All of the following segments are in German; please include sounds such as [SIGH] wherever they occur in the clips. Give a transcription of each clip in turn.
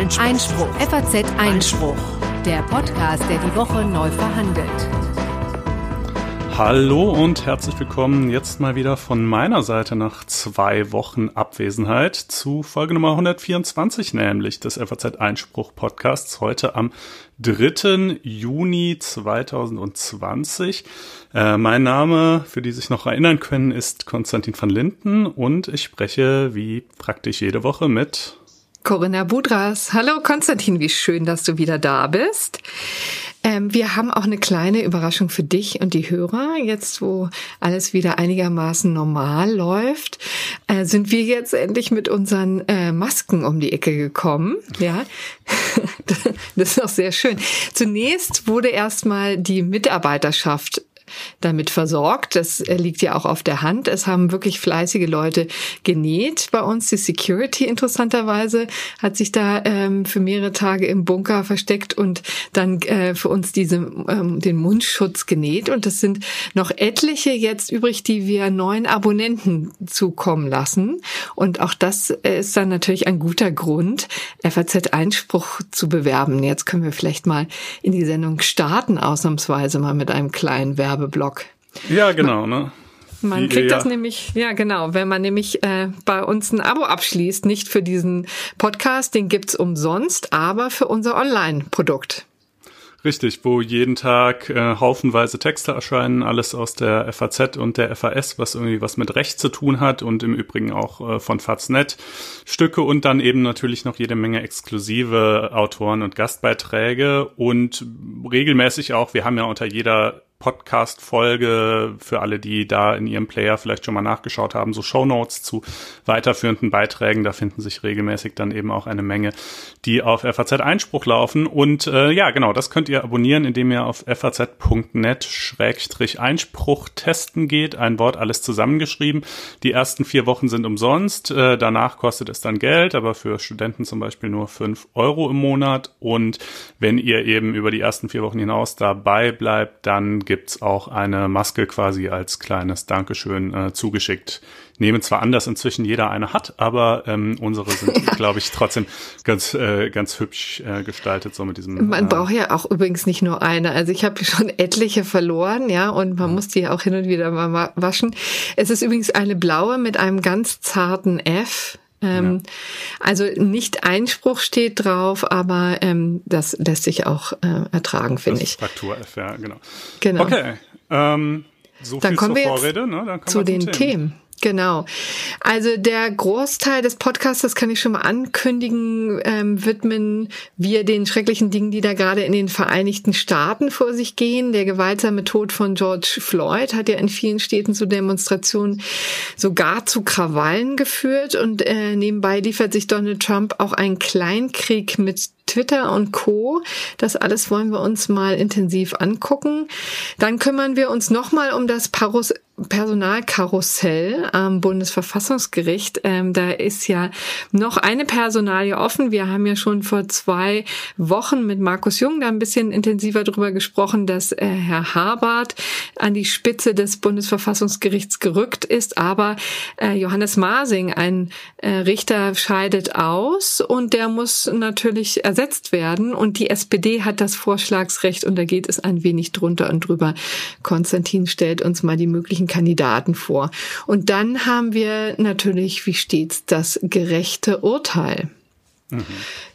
Einspruch. Einspruch. FAZ Einspruch. Der Podcast, der die Woche neu verhandelt. Hallo und herzlich willkommen jetzt mal wieder von meiner Seite nach zwei Wochen Abwesenheit zu Folge Nummer 124, nämlich des FAZ Einspruch Podcasts. Heute am 3. Juni 2020. Äh, mein Name, für die sich noch erinnern können, ist Konstantin van Linden und ich spreche wie praktisch jede Woche mit Corinna Budras. Hallo Konstantin, wie schön, dass du wieder da bist. Ähm, wir haben auch eine kleine Überraschung für dich und die Hörer. Jetzt, wo alles wieder einigermaßen normal läuft, äh, sind wir jetzt endlich mit unseren äh, Masken um die Ecke gekommen. Ja, [LAUGHS] das ist auch sehr schön. Zunächst wurde erstmal die Mitarbeiterschaft damit versorgt. Das äh, liegt ja auch auf der Hand. Es haben wirklich fleißige Leute genäht bei uns. Die Security interessanterweise hat sich da ähm, für mehrere Tage im Bunker versteckt und dann äh, für uns diese, ähm, den Mundschutz genäht. Und es sind noch etliche jetzt übrig, die wir neuen Abonnenten zukommen lassen. Und auch das äh, ist dann natürlich ein guter Grund, FAZ-Einspruch zu bewerben. Jetzt können wir vielleicht mal in die Sendung starten, ausnahmsweise mal mit einem kleinen Werbe Werbeblock. Ja, genau, ne? Man kriegt das nämlich, ja genau, wenn man nämlich äh, bei uns ein Abo abschließt, nicht für diesen Podcast, den gibt's umsonst, aber für unser Online-Produkt. Richtig, wo jeden Tag äh, haufenweise Texte erscheinen, alles aus der FAZ und der FAS, was irgendwie was mit Recht zu tun hat und im Übrigen auch äh, von Faznet Stücke und dann eben natürlich noch jede Menge exklusive Autoren und Gastbeiträge und regelmäßig auch, wir haben ja unter jeder Podcast-Folge für alle, die da in ihrem Player vielleicht schon mal nachgeschaut haben, so Shownotes zu weiterführenden Beiträgen. Da finden sich regelmäßig dann eben auch eine Menge, die auf FAZ Einspruch laufen. Und äh, ja, genau, das könnt ihr abonnieren, indem ihr auf faz.net-einspruch testen geht. Ein Wort alles zusammengeschrieben. Die ersten vier Wochen sind umsonst. Äh, danach kostet es dann Geld, aber für Studenten zum Beispiel nur fünf Euro im Monat. Und wenn ihr eben über die ersten vier Wochen hinaus dabei bleibt, dann gibt's auch eine Maske quasi als kleines Dankeschön äh, zugeschickt. Nehmen zwar an, dass inzwischen jeder eine hat, aber ähm, unsere sind, [LAUGHS] ja. glaube ich, trotzdem ganz, äh, ganz hübsch äh, gestaltet, so mit diesem. Man äh, braucht ja auch übrigens nicht nur eine. Also ich habe schon etliche verloren, ja, und man muss die auch hin und wieder mal waschen. Es ist übrigens eine blaue mit einem ganz zarten F. Ähm, ja. Also nicht Einspruch steht drauf, aber ähm, das lässt sich auch äh, ertragen, finde ich. Fraktur F, ja, genau. Genau. Okay. Ähm, so Dann viel kommen zur wir Vorrede, ne? Dann kommen zu wir den Themen. Themen. Genau. Also der Großteil des Podcasts, das kann ich schon mal ankündigen, ähm, widmen wir den schrecklichen Dingen, die da gerade in den Vereinigten Staaten vor sich gehen. Der gewaltsame Tod von George Floyd hat ja in vielen Städten zu Demonstrationen, sogar zu Krawallen geführt. Und äh, nebenbei liefert sich Donald Trump auch einen Kleinkrieg mit Twitter und Co. Das alles wollen wir uns mal intensiv angucken. Dann kümmern wir uns nochmal um das Parus Personalkarussell am Bundesverfassungsgericht. Ähm, da ist ja noch eine Personalie offen. Wir haben ja schon vor zwei Wochen mit Markus Jung da ein bisschen intensiver drüber gesprochen, dass äh, Herr Habart an die Spitze des Bundesverfassungsgerichts gerückt ist. Aber äh, Johannes Masing, ein äh, Richter, scheidet aus und der muss natürlich ersetzt werden. Und die SPD hat das Vorschlagsrecht und da geht es ein wenig drunter und drüber. Konstantin stellt uns mal die möglichen Kandidaten vor. Und dann haben wir natürlich, wie stets, das gerechte Urteil. Mhm.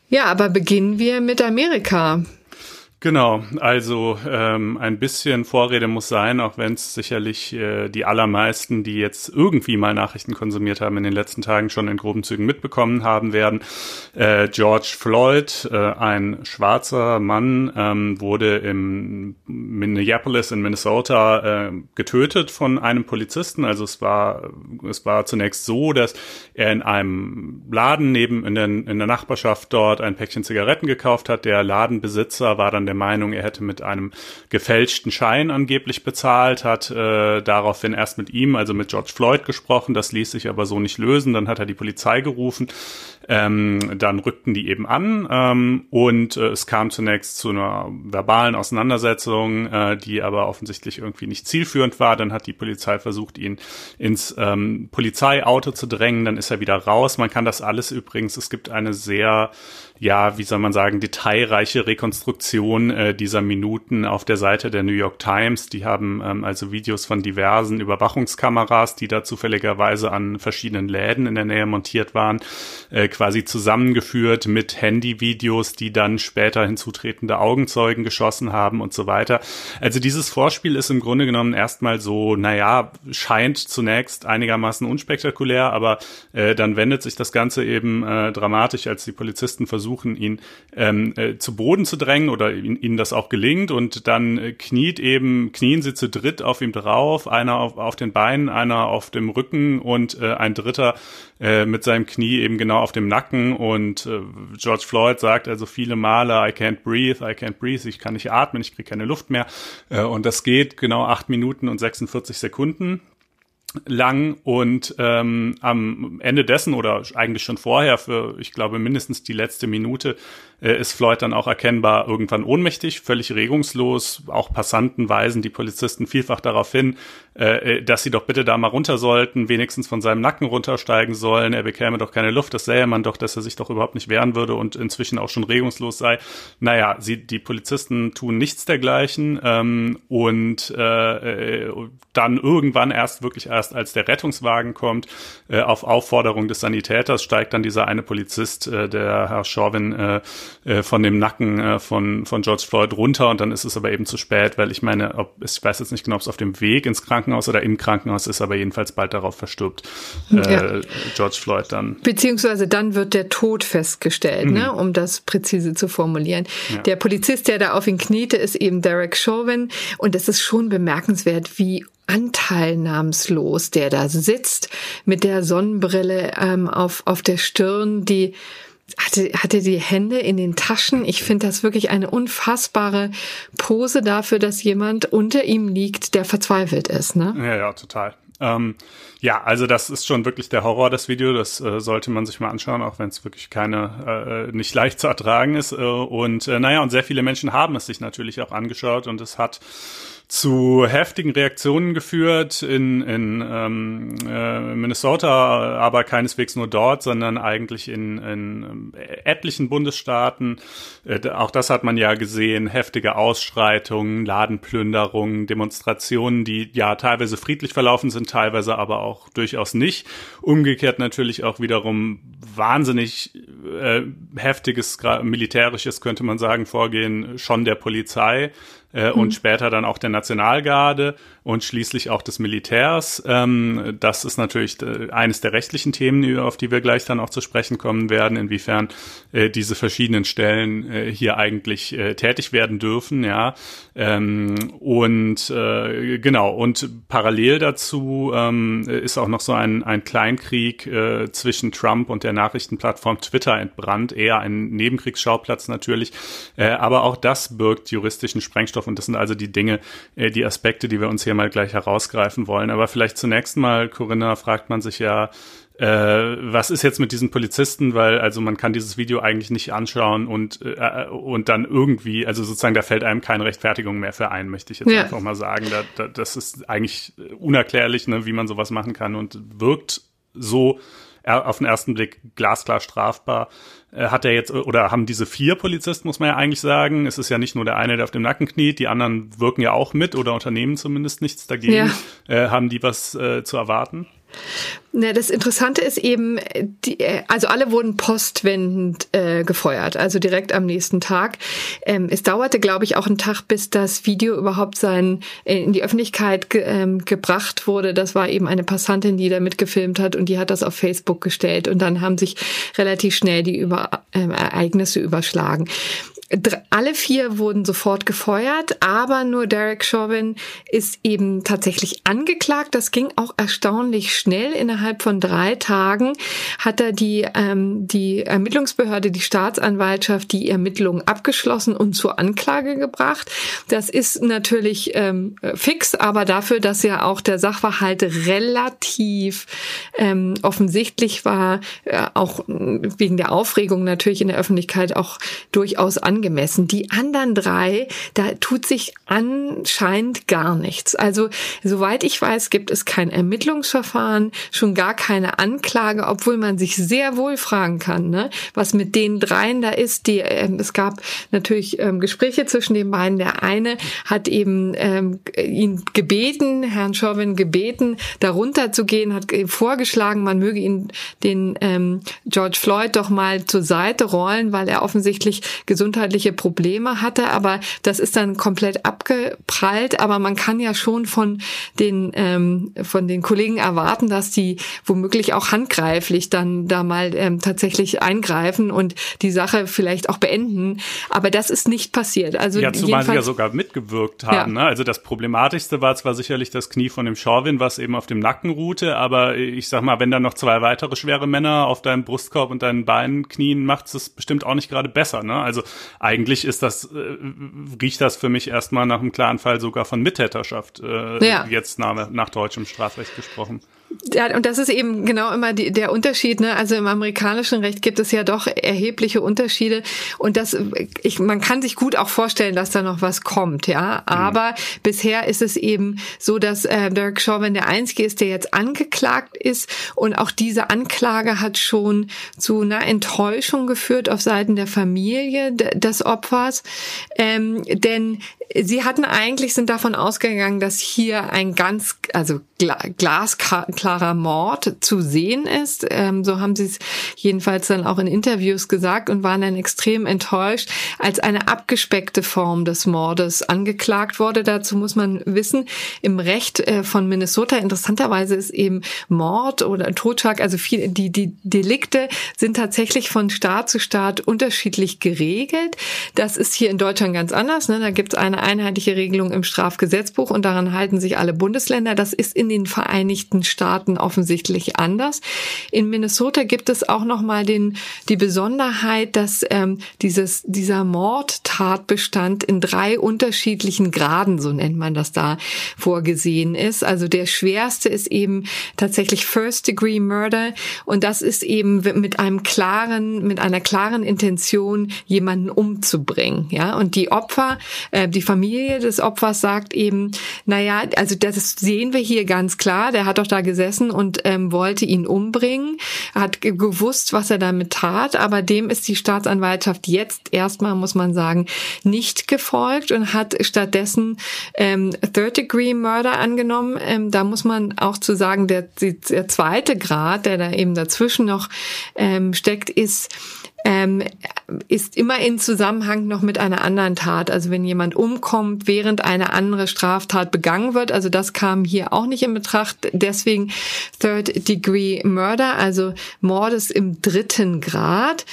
Ja, aber beginnen wir mit Amerika. Genau, also ähm, ein bisschen Vorrede muss sein, auch wenn es sicherlich äh, die allermeisten, die jetzt irgendwie mal Nachrichten konsumiert haben, in den letzten Tagen schon in groben Zügen mitbekommen haben werden. Äh, George Floyd, äh, ein schwarzer Mann, ähm, wurde im Minneapolis in Minnesota äh, getötet von einem Polizisten. Also es war es war zunächst so, dass er in einem Laden neben in, den, in der Nachbarschaft dort ein Päckchen Zigaretten gekauft hat. Der Ladenbesitzer war dann der Meinung, er hätte mit einem gefälschten Schein angeblich bezahlt, hat äh, daraufhin erst mit ihm, also mit George Floyd gesprochen, das ließ sich aber so nicht lösen, dann hat er die Polizei gerufen. Ähm, dann rückten die eben an ähm, und äh, es kam zunächst zu einer verbalen Auseinandersetzung, äh, die aber offensichtlich irgendwie nicht zielführend war. Dann hat die Polizei versucht, ihn ins ähm, Polizeiauto zu drängen. Dann ist er wieder raus. Man kann das alles übrigens. Es gibt eine sehr ja, wie soll man sagen, detailreiche Rekonstruktion äh, dieser Minuten auf der Seite der New York Times. Die haben ähm, also Videos von diversen Überwachungskameras, die da zufälligerweise an verschiedenen Läden in der Nähe montiert waren, äh, quasi zusammengeführt mit Handyvideos, die dann später hinzutretende Augenzeugen geschossen haben und so weiter. Also dieses Vorspiel ist im Grunde genommen erstmal so, naja, scheint zunächst einigermaßen unspektakulär, aber äh, dann wendet sich das Ganze eben äh, dramatisch, als die Polizisten versuchen, ihn ähm, äh, zu Boden zu drängen oder ihn, ihnen das auch gelingt und dann äh, kniet eben, knien sie zu dritt auf ihm drauf, einer auf, auf den Beinen, einer auf dem Rücken und äh, ein dritter äh, mit seinem Knie eben genau auf dem Nacken. Und äh, George Floyd sagt also viele Male, I can't breathe, I can't breathe, ich kann nicht atmen, ich kriege keine Luft mehr. Äh, und das geht genau acht Minuten und 46 Sekunden lang. Und ähm, am Ende dessen oder eigentlich schon vorher für, ich glaube, mindestens die letzte Minute äh, ist Floyd dann auch erkennbar irgendwann ohnmächtig, völlig regungslos. Auch Passanten weisen die Polizisten vielfach darauf hin, äh, äh, dass sie doch bitte da mal runter sollten, wenigstens von seinem Nacken runtersteigen sollen. Er bekäme doch keine Luft, das sähe man doch, dass er sich doch überhaupt nicht wehren würde und inzwischen auch schon regungslos sei. Naja, sie, die Polizisten tun nichts dergleichen ähm, und äh, äh dann irgendwann erst wirklich erst als der Rettungswagen kommt, äh, auf Aufforderung des Sanitäters steigt dann dieser eine Polizist, der Herr Chauvin, äh, von dem Nacken äh, von, von George Floyd runter und dann ist es aber eben zu spät, weil ich meine, ob, ich weiß jetzt nicht genau, ob es auf dem Weg ins Krankenhaus oder im Krankenhaus ist, aber jedenfalls bald darauf verstirbt äh, ja. George Floyd dann. Beziehungsweise dann wird der Tod festgestellt, ne, mhm. ne, um das präzise zu formulieren. Ja. Der Polizist, der da auf ihn kniete, ist eben Derek Chauvin und es ist schon bemerkenswert, wie anteilnahmslos der da sitzt mit der Sonnenbrille ähm, auf, auf der Stirn, die hatte, hatte die Hände in den Taschen. Ich finde das wirklich eine unfassbare Pose dafür, dass jemand unter ihm liegt, der verzweifelt ist. Ne? Ja, ja, total. Ähm, ja, also das ist schon wirklich der Horror, das Video. Das äh, sollte man sich mal anschauen, auch wenn es wirklich keine, äh, nicht leicht zu ertragen ist. Äh, und äh, naja, und sehr viele Menschen haben es sich natürlich auch angeschaut und es hat zu heftigen Reaktionen geführt in, in ähm, äh, Minnesota, aber keineswegs nur dort, sondern eigentlich in, in äh, etlichen Bundesstaaten. Äh, auch das hat man ja gesehen, heftige Ausschreitungen, Ladenplünderungen, Demonstrationen, die ja teilweise friedlich verlaufen sind, teilweise aber auch durchaus nicht. Umgekehrt natürlich auch wiederum wahnsinnig äh, heftiges militärisches, könnte man sagen, Vorgehen schon der Polizei äh, mhm. und später dann auch der Nationalgarde und schließlich auch des Militärs. Ähm, das ist natürlich äh, eines der rechtlichen Themen, auf die wir gleich dann auch zu sprechen kommen werden, inwiefern äh, diese verschiedenen Stellen äh, hier eigentlich äh, tätig werden dürfen, ja. Ähm, und äh, genau, und parallel dazu ähm, ist auch noch so ein, ein Kleinkrieg zwischen Trump und der Nachrichtenplattform Twitter entbrannt, eher ein Nebenkriegsschauplatz natürlich, aber auch das birgt juristischen Sprengstoff und das sind also die Dinge, äh, die Aspekte, die wir uns hier mal gleich herausgreifen wollen. Aber vielleicht zunächst mal, Corinna, fragt man sich ja, äh, was ist jetzt mit diesen Polizisten, weil also man kann dieses Video eigentlich nicht anschauen und äh, und dann irgendwie, also sozusagen da fällt einem keine Rechtfertigung mehr für ein, möchte ich jetzt ja. einfach mal sagen. Da, da, das ist eigentlich unerklärlich, ne, wie man sowas machen kann und wirkt so auf den ersten Blick glasklar strafbar. Äh, hat er jetzt, oder haben diese vier Polizisten, muss man ja eigentlich sagen, es ist ja nicht nur der eine, der auf dem Nacken kniet, die anderen wirken ja auch mit oder unternehmen zumindest nichts dagegen. Ja. Äh, haben die was äh, zu erwarten? Na, das Interessante ist eben, die, äh, also alle wurden postwendend äh, gefeuert, also direkt am nächsten Tag. Ähm, es dauerte, glaube ich, auch einen Tag, bis das Video überhaupt sein äh, in die Öffentlichkeit ge, ähm, gebracht wurde. Das war eben eine Passantin, die da mitgefilmt hat und die hat das auf Facebook gestellt und dann haben sich relativ schnell die Über, äh, Ereignisse überschlagen alle vier wurden sofort gefeuert, aber nur Derek Chauvin ist eben tatsächlich angeklagt. Das ging auch erstaunlich schnell. Innerhalb von drei Tagen hat er die, ähm, die Ermittlungsbehörde, die Staatsanwaltschaft, die Ermittlungen abgeschlossen und zur Anklage gebracht. Das ist natürlich ähm, fix, aber dafür, dass ja auch der Sachverhalt relativ ähm, offensichtlich war, äh, auch wegen der Aufregung natürlich in der Öffentlichkeit auch durchaus angemessen. Die anderen drei, da tut sich anscheinend gar nichts. Also soweit ich weiß, gibt es kein Ermittlungsverfahren, schon gar keine Anklage, obwohl man sich sehr wohl fragen kann, ne, was mit den dreien da ist. Die, äh, es gab natürlich ähm, Gespräche zwischen den beiden. Der eine hat eben ähm, ihn gebeten, Herrn Chauvin gebeten, darunter zu gehen, hat vorgeschlagen, man möge ihn den ähm, George Floyd doch mal zur Seite rollen, weil er offensichtlich gesundheitliche Probleme hatte. Aber das ist dann komplett abgeprallt. Aber man kann ja schon von den ähm, von den Kollegen erwarten, dass die womöglich auch handgreiflich dann da mal ähm, tatsächlich eingreifen und die Sache vielleicht auch beenden. Aber das ist nicht passiert. Also ja, zumal sie ja sogar mitgewirkt haben. Ja. Ne? Also das Problematischste war zwar sicherlich das Knie von dem Schorwin, was eben auf dem Nacken ruhte, aber ich sag mal, wenn da noch zwei weitere schwere Männer auf deinem Brustkorb und deinen Beinen knien, macht es bestimmt auch nicht gerade besser. Ne? Also eigentlich ist das, äh, riecht das für mich erstmal nach einem klaren Fall sogar von Mittäterschaft, äh, ja. jetzt nach, nach deutschem Strafrecht gesprochen. Ja, und das ist eben genau immer die, der Unterschied. Ne? Also im amerikanischen Recht gibt es ja doch erhebliche Unterschiede. Und das, ich, man kann sich gut auch vorstellen, dass da noch was kommt, ja. Aber mhm. bisher ist es eben so, dass äh, Derek Chauvin der Einzige ist, der jetzt angeklagt ist. Und auch diese Anklage hat schon zu einer Enttäuschung geführt auf Seiten der Familie des Opfers. Ähm, denn sie hatten eigentlich, sind davon ausgegangen, dass hier ein ganz, also glasklarer Mord zu sehen ist. Ähm, so haben sie es jedenfalls dann auch in Interviews gesagt und waren dann extrem enttäuscht, als eine abgespeckte Form des Mordes angeklagt wurde. Dazu muss man wissen, im Recht äh, von Minnesota interessanterweise ist eben Mord oder Totschlag, also viel, die, die Delikte sind tatsächlich von Staat zu Staat unterschiedlich geregelt. Das ist hier in Deutschland ganz anders. Ne? Da gibt es eine einheitliche Regelung im Strafgesetzbuch und daran halten sich alle Bundesländer. Das ist in den Vereinigten Staaten offensichtlich anders. In Minnesota gibt es auch noch mal den die Besonderheit, dass ähm, dieses dieser Mordtatbestand in drei unterschiedlichen Graden, so nennt man das da, vorgesehen ist. Also der schwerste ist eben tatsächlich First Degree Murder und das ist eben mit einem klaren mit einer klaren Intention jemanden umzubringen, ja und die Opfer, äh, die Familie des Opfers sagt eben, naja, also das sehen wir hier ganz klar, der hat doch da gesessen und ähm, wollte ihn umbringen, hat gewusst, was er damit tat, aber dem ist die Staatsanwaltschaft jetzt erstmal, muss man sagen, nicht gefolgt und hat stattdessen ähm, Third-Degree-Murder angenommen. Ähm, da muss man auch zu sagen, der, der zweite Grad, der da eben dazwischen noch ähm, steckt, ist ähm, ist immer in Zusammenhang noch mit einer anderen Tat. Also wenn jemand umkommt, während eine andere Straftat begangen wird, also das kam hier auch nicht in Betracht. Deswegen Third Degree Murder, also Mordes im dritten Grad.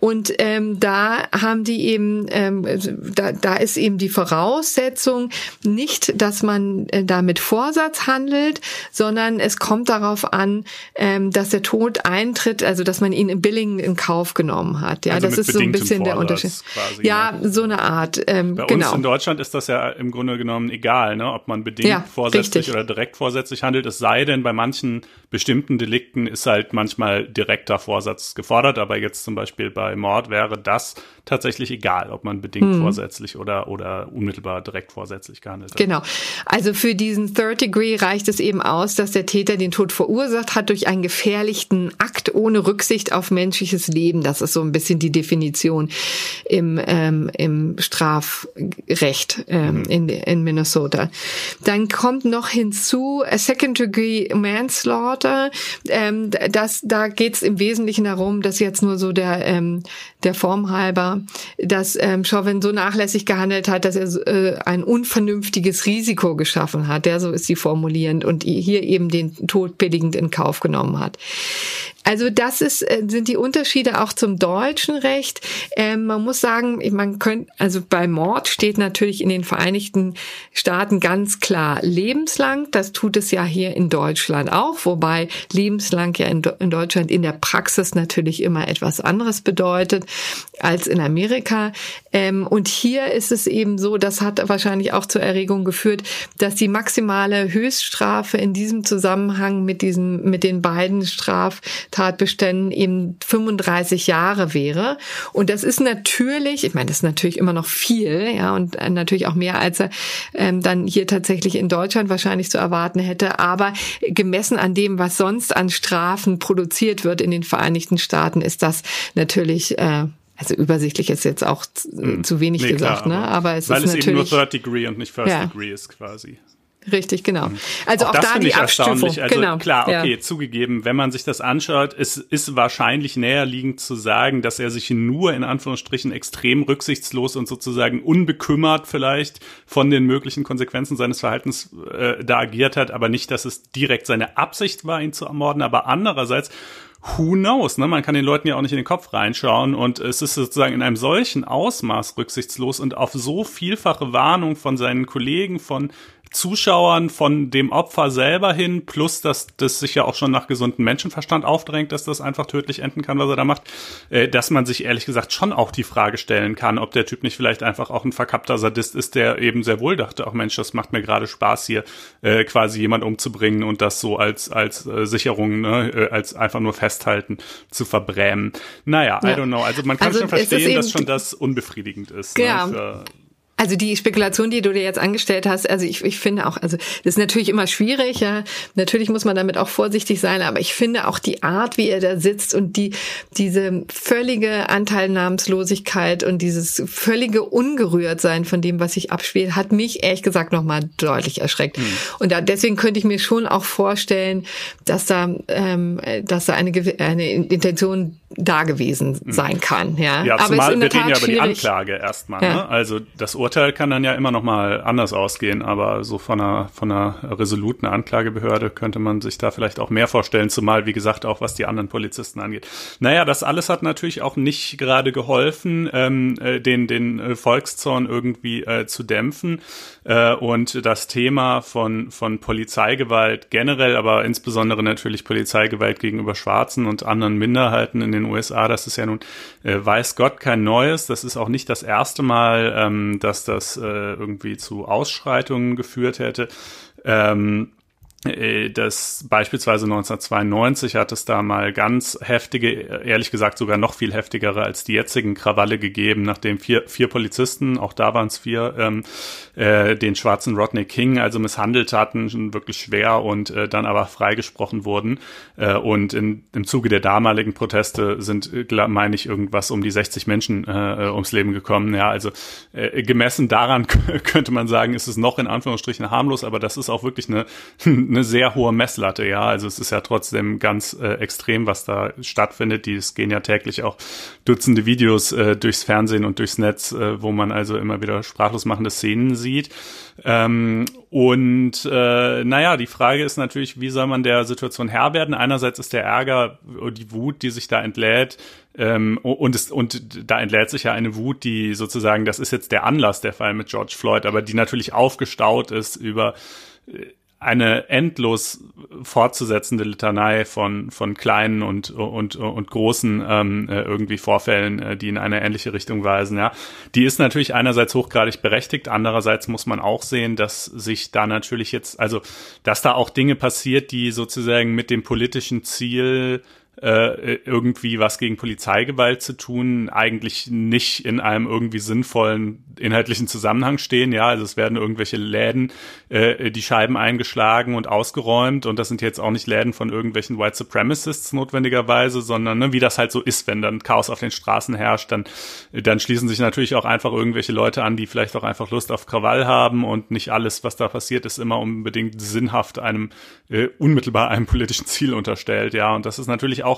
Und ähm, da haben die eben, ähm, da, da ist eben die Voraussetzung nicht, dass man äh, da mit Vorsatz handelt, sondern es kommt darauf an, ähm, dass der Tod eintritt, also dass man ihn im in Kauf genommen hat. Ja, also das ist so ein bisschen der Unterschied. Quasi, ja, ne? so eine Art. Ähm, Bei genau. uns in Deutschland ist das ja im Grunde genommen egal, ne, ob man bedingt ja, vorsätzlich richtig. oder direkt vorsätzlich handelt. Es sei denn, bei manchen bestimmten Delikten ist halt manchmal direkter Vorsatz gefordert, aber jetzt zum Beispiel bei Mord wäre das tatsächlich egal, ob man bedingt hm. vorsätzlich oder, oder unmittelbar direkt vorsätzlich gehandelt hat. Genau. Also für diesen Third Degree reicht es eben aus, dass der Täter den Tod verursacht hat durch einen gefährlichen Akt ohne Rücksicht auf menschliches Leben. Das ist so ein bisschen die Definition im, ähm, im Strafrecht ähm, mhm. in, in Minnesota. Dann kommt noch hinzu a Second Degree Manslaughter. Ähm, das, da geht es im Wesentlichen darum, dass jetzt nur so der, ähm, der Form halber, dass ähm, Chauvin so nachlässig gehandelt hat, dass er äh, ein unvernünftiges Risiko geschaffen hat. Der so ist sie formulierend und hier eben den Tod billigend in Kauf genommen hat. Also das ist, äh, sind die Unterschiede auch zum deutschen Recht. Ähm, man muss sagen, man könnte, also bei Mord steht natürlich in den Vereinigten Staaten ganz klar lebenslang. Das tut es ja hier in Deutschland auch, wobei lebenslang ja in, in Deutschland in der Praxis natürlich immer etwas anderes bedeutet als in Amerika. Ähm, und hier ist es eben so, das hat wahrscheinlich auch zur Erregung geführt, dass die maximale Höchststrafe in diesem Zusammenhang mit diesen, mit den beiden Straftatbeständen eben 35 Jahre wäre. Und das ist natürlich, ich meine, das ist natürlich immer noch viel, ja, und natürlich auch mehr, als er ähm, dann hier tatsächlich in Deutschland wahrscheinlich zu erwarten hätte. Aber gemessen an dem, was sonst an Strafen produziert wird in den Vereinigten Staaten, ist das natürlich äh, also übersichtlich ist jetzt auch hm. zu wenig nee, gesagt, klar, ne? Aber es weil ist es natürlich, eben nur Third Degree und nicht First ja. Degree ist quasi. Richtig, genau. Hm. Also auch, auch da die Abstufung. Also genau. klar, okay, ja. zugegeben, wenn man sich das anschaut, es ist wahrscheinlich näherliegend zu sagen, dass er sich nur in Anführungsstrichen extrem rücksichtslos und sozusagen unbekümmert vielleicht von den möglichen Konsequenzen seines Verhaltens äh, da agiert hat, aber nicht, dass es direkt seine Absicht war, ihn zu ermorden. Aber andererseits who knows, ne? Man kann den Leuten ja auch nicht in den Kopf reinschauen und es ist sozusagen in einem solchen Ausmaß rücksichtslos und auf so vielfache Warnung von seinen Kollegen, von Zuschauern von dem Opfer selber hin, plus dass das sich ja auch schon nach gesundem Menschenverstand aufdrängt, dass das einfach tödlich enden kann, was er da macht, äh, dass man sich ehrlich gesagt schon auch die Frage stellen kann, ob der Typ nicht vielleicht einfach auch ein verkappter Sadist ist, der eben sehr wohl dachte, ach Mensch, das macht mir gerade Spaß hier, äh, quasi jemand umzubringen und das so als als äh, Sicherung, ne, äh, als einfach nur festhalten zu verbrämen. Naja, ja. I don't know. Also man kann also schon verstehen, dass schon das unbefriedigend ist. Ja. Ne, für, also die Spekulation, die du dir jetzt angestellt hast, also ich, ich finde auch, also das ist natürlich immer schwierig, ja. Natürlich muss man damit auch vorsichtig sein, aber ich finde auch die Art, wie er da sitzt und die, diese völlige Anteilnahmslosigkeit und dieses völlige Ungerührtsein von dem, was sich abspielt, hat mich ehrlich gesagt nochmal deutlich erschreckt. Mhm. Und da, deswegen könnte ich mir schon auch vorstellen, dass da, ähm, dass da eine, eine Intention da gewesen mhm. sein kann, ja. Ja, aber zumal wir reden ja über die Anklage erstmal, ja. ne? Also das Urteil Urteil kann dann ja immer noch mal anders ausgehen, aber so von einer, von einer resoluten Anklagebehörde könnte man sich da vielleicht auch mehr vorstellen, zumal, wie gesagt, auch was die anderen Polizisten angeht. Naja, das alles hat natürlich auch nicht gerade geholfen, ähm, äh, den, den äh, Volkszorn irgendwie äh, zu dämpfen. Äh, und das Thema von, von Polizeigewalt generell, aber insbesondere natürlich Polizeigewalt gegenüber Schwarzen und anderen Minderheiten in den USA, das ist ja nun, äh, weiß Gott, kein Neues. Das ist auch nicht das erste Mal, ähm, dass das äh, irgendwie zu Ausschreitungen geführt hätte. Ähm, äh, das beispielsweise 1992 hat es da mal ganz heftige, ehrlich gesagt sogar noch viel heftigere als die jetzigen Krawalle gegeben, nachdem vier, vier Polizisten, auch da waren es vier, ähm, äh, den schwarzen Rodney King also misshandelt hatten, schon wirklich schwer und äh, dann aber freigesprochen wurden. Äh, und in, im Zuge der damaligen Proteste sind, äh, meine ich, irgendwas um die 60 Menschen äh, ums Leben gekommen. Ja, also äh, gemessen daran [LAUGHS] könnte man sagen, ist es noch in Anführungsstrichen harmlos, aber das ist auch wirklich eine eine sehr hohe Messlatte, ja. Also es ist ja trotzdem ganz äh, extrem, was da stattfindet. Die es gehen ja täglich auch Dutzende Videos äh, durchs Fernsehen und durchs Netz, äh, wo man also immer wieder sprachlos machende Szenen sieht. Ähm, und äh, naja, die Frage ist natürlich, wie soll man der Situation Herr werden? Einerseits ist der Ärger, die Wut, die sich da entlädt, ähm, und, es, und da entlädt sich ja eine Wut, die sozusagen, das ist jetzt der Anlass, der Fall mit George Floyd, aber die natürlich aufgestaut ist über äh, eine endlos fortzusetzende Litanei von, von kleinen und, und, und großen ähm, äh, irgendwie Vorfällen, äh, die in eine ähnliche Richtung weisen, ja. Die ist natürlich einerseits hochgradig berechtigt, andererseits muss man auch sehen, dass sich da natürlich jetzt, also, dass da auch Dinge passiert, die sozusagen mit dem politischen Ziel äh, irgendwie was gegen Polizeigewalt zu tun, eigentlich nicht in einem irgendwie sinnvollen inhaltlichen Zusammenhang stehen. Ja, also es werden irgendwelche Läden äh, die Scheiben eingeschlagen und ausgeräumt und das sind jetzt auch nicht Läden von irgendwelchen White Supremacists notwendigerweise, sondern ne, wie das halt so ist, wenn dann Chaos auf den Straßen herrscht, dann, dann schließen sich natürlich auch einfach irgendwelche Leute an, die vielleicht auch einfach Lust auf Krawall haben und nicht alles, was da passiert, ist immer unbedingt sinnhaft einem äh, unmittelbar einem politischen Ziel unterstellt. Ja, und das ist natürlich auch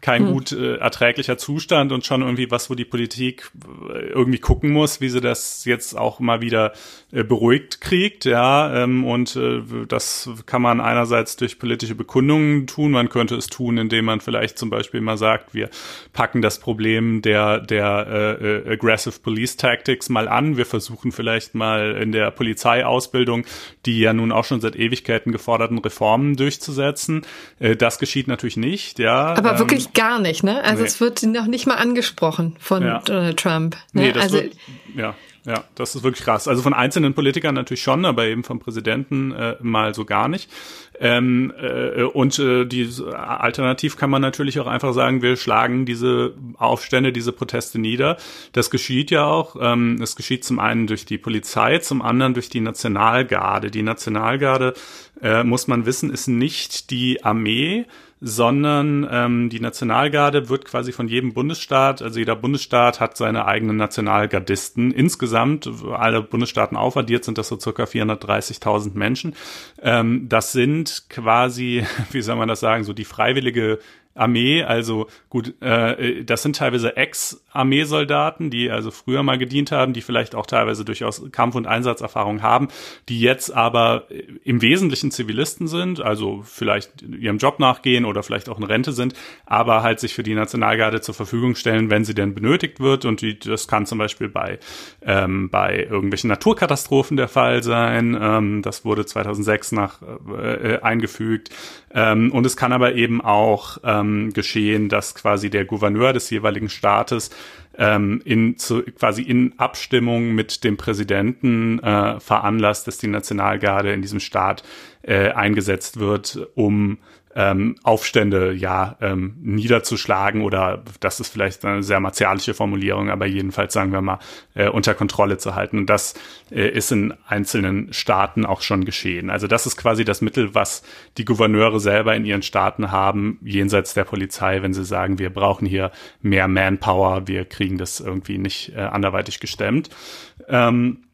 kein hm. gut äh, erträglicher Zustand und schon irgendwie was, wo die Politik äh, irgendwie gucken muss, wie sie das das jetzt auch mal wieder äh, beruhigt kriegt, ja, ähm, und äh, das kann man einerseits durch politische Bekundungen tun, man könnte es tun, indem man vielleicht zum Beispiel mal sagt, wir packen das Problem der der äh, äh, aggressive Police Tactics mal an, wir versuchen vielleicht mal in der Polizeiausbildung die ja nun auch schon seit Ewigkeiten geforderten Reformen durchzusetzen. Äh, das geschieht natürlich nicht, ja. Aber ähm, wirklich gar nicht, ne? Also nee. es wird noch nicht mal angesprochen von ja. Donald Trump. Ne? Nee, das also wird, ja. Ja, das ist wirklich krass. Also von einzelnen Politikern natürlich schon, aber eben vom Präsidenten äh, mal so gar nicht. Ähm, äh, und äh, die alternativ kann man natürlich auch einfach sagen, wir schlagen diese Aufstände, diese Proteste nieder. Das geschieht ja auch. Ähm, es geschieht zum einen durch die Polizei, zum anderen durch die Nationalgarde. Die Nationalgarde, äh, muss man wissen, ist nicht die Armee, sondern ähm, die Nationalgarde wird quasi von jedem Bundesstaat, also jeder Bundesstaat hat seine eigenen Nationalgardisten. Insgesamt, alle Bundesstaaten aufaddiert, sind das so circa 430.000 Menschen. Ähm, das sind quasi, [LAUGHS] wie soll man das sagen, so die freiwillige Armee, also gut, äh, das sind teilweise Ex-Armeesoldaten, die also früher mal gedient haben, die vielleicht auch teilweise durchaus Kampf- und Einsatzerfahrung haben, die jetzt aber im Wesentlichen Zivilisten sind, also vielleicht ihrem Job nachgehen oder vielleicht auch in Rente sind, aber halt sich für die Nationalgarde zur Verfügung stellen, wenn sie denn benötigt wird. Und die, das kann zum Beispiel bei, ähm, bei irgendwelchen Naturkatastrophen der Fall sein. Ähm, das wurde 2006 nach äh, äh, eingefügt. Ähm, und es kann aber eben auch ähm, geschehen, dass quasi der Gouverneur des jeweiligen Staates ähm, in zu, quasi in Abstimmung mit dem Präsidenten äh, veranlasst, dass die Nationalgarde in diesem Staat äh, eingesetzt wird, um ähm, Aufstände ja ähm, niederzuschlagen oder das ist vielleicht eine sehr martialische Formulierung, aber jedenfalls sagen wir mal äh, unter Kontrolle zu halten. Und das äh, ist in einzelnen Staaten auch schon geschehen. Also das ist quasi das Mittel, was die Gouverneure selber in ihren Staaten haben, jenseits der Polizei, wenn sie sagen, wir brauchen hier mehr Manpower, wir kriegen das irgendwie nicht äh, anderweitig gestemmt. Ähm,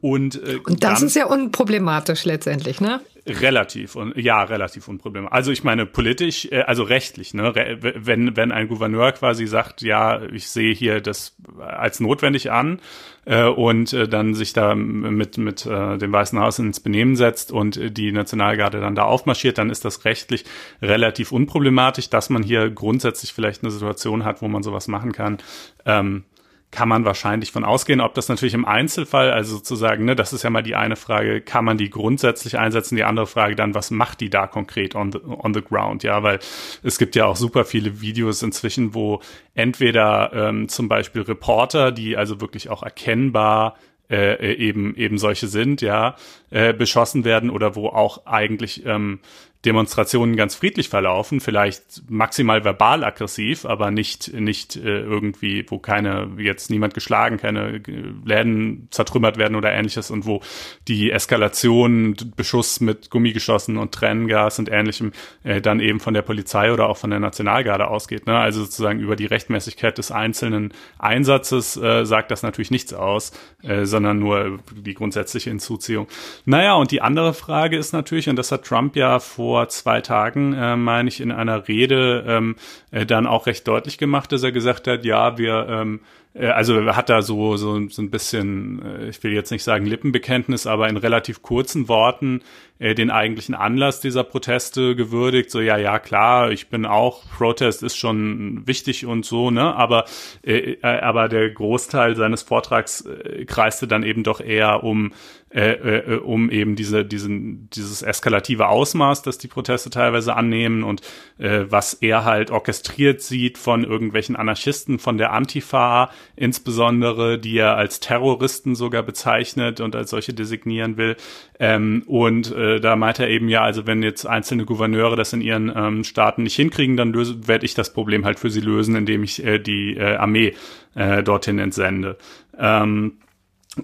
und, äh, und das dann, ist ja unproblematisch letztendlich, ne? Relativ und ja, relativ unproblematisch. Also ich meine politisch, äh, also rechtlich, ne, wenn wenn ein Gouverneur quasi sagt, ja, ich sehe hier das als notwendig an äh, und äh, dann sich da mit mit äh, dem Weißen Haus ins Benehmen setzt und die Nationalgarde dann da aufmarschiert, dann ist das rechtlich relativ unproblematisch, dass man hier grundsätzlich vielleicht eine Situation hat, wo man sowas machen kann. Ähm, kann man wahrscheinlich von ausgehen. Ob das natürlich im Einzelfall, also sozusagen, ne, das ist ja mal die eine Frage, kann man die grundsätzlich einsetzen? Die andere Frage dann, was macht die da konkret on the, on the ground? Ja, weil es gibt ja auch super viele Videos inzwischen, wo entweder ähm, zum Beispiel Reporter, die also wirklich auch erkennbar äh, eben eben solche sind, ja, äh, beschossen werden oder wo auch eigentlich ähm, Demonstrationen ganz friedlich verlaufen, vielleicht maximal verbal aggressiv, aber nicht nicht äh, irgendwie, wo keine jetzt niemand geschlagen, keine Läden zertrümmert werden oder ähnliches und wo die Eskalation, Beschuss mit Gummigeschossen und Tränengas und ähnlichem äh, dann eben von der Polizei oder auch von der Nationalgarde ausgeht. Ne? Also sozusagen über die Rechtmäßigkeit des einzelnen Einsatzes äh, sagt das natürlich nichts aus, äh, sondern nur die grundsätzliche Hinzuziehung. Naja, und die andere Frage ist natürlich, und das hat Trump ja vor vor zwei Tagen, äh, meine ich, in einer Rede ähm, äh, dann auch recht deutlich gemacht, dass er gesagt hat, ja, wir ähm, äh, also hat da so, so, so ein bisschen, äh, ich will jetzt nicht sagen Lippenbekenntnis, aber in relativ kurzen Worten äh, den eigentlichen Anlass dieser Proteste gewürdigt. So, ja, ja, klar, ich bin auch, Protest ist schon wichtig und so, ne? Aber, äh, aber der Großteil seines Vortrags äh, kreiste dann eben doch eher um äh, äh, um eben diese, diesen, dieses eskalative Ausmaß, das die Proteste teilweise annehmen und äh, was er halt orchestriert sieht von irgendwelchen Anarchisten, von der Antifa insbesondere, die er als Terroristen sogar bezeichnet und als solche designieren will. Ähm, und äh, da meint er eben, ja, also wenn jetzt einzelne Gouverneure das in ihren ähm, Staaten nicht hinkriegen, dann werde ich das Problem halt für sie lösen, indem ich äh, die äh, Armee äh, dorthin entsende. Ähm,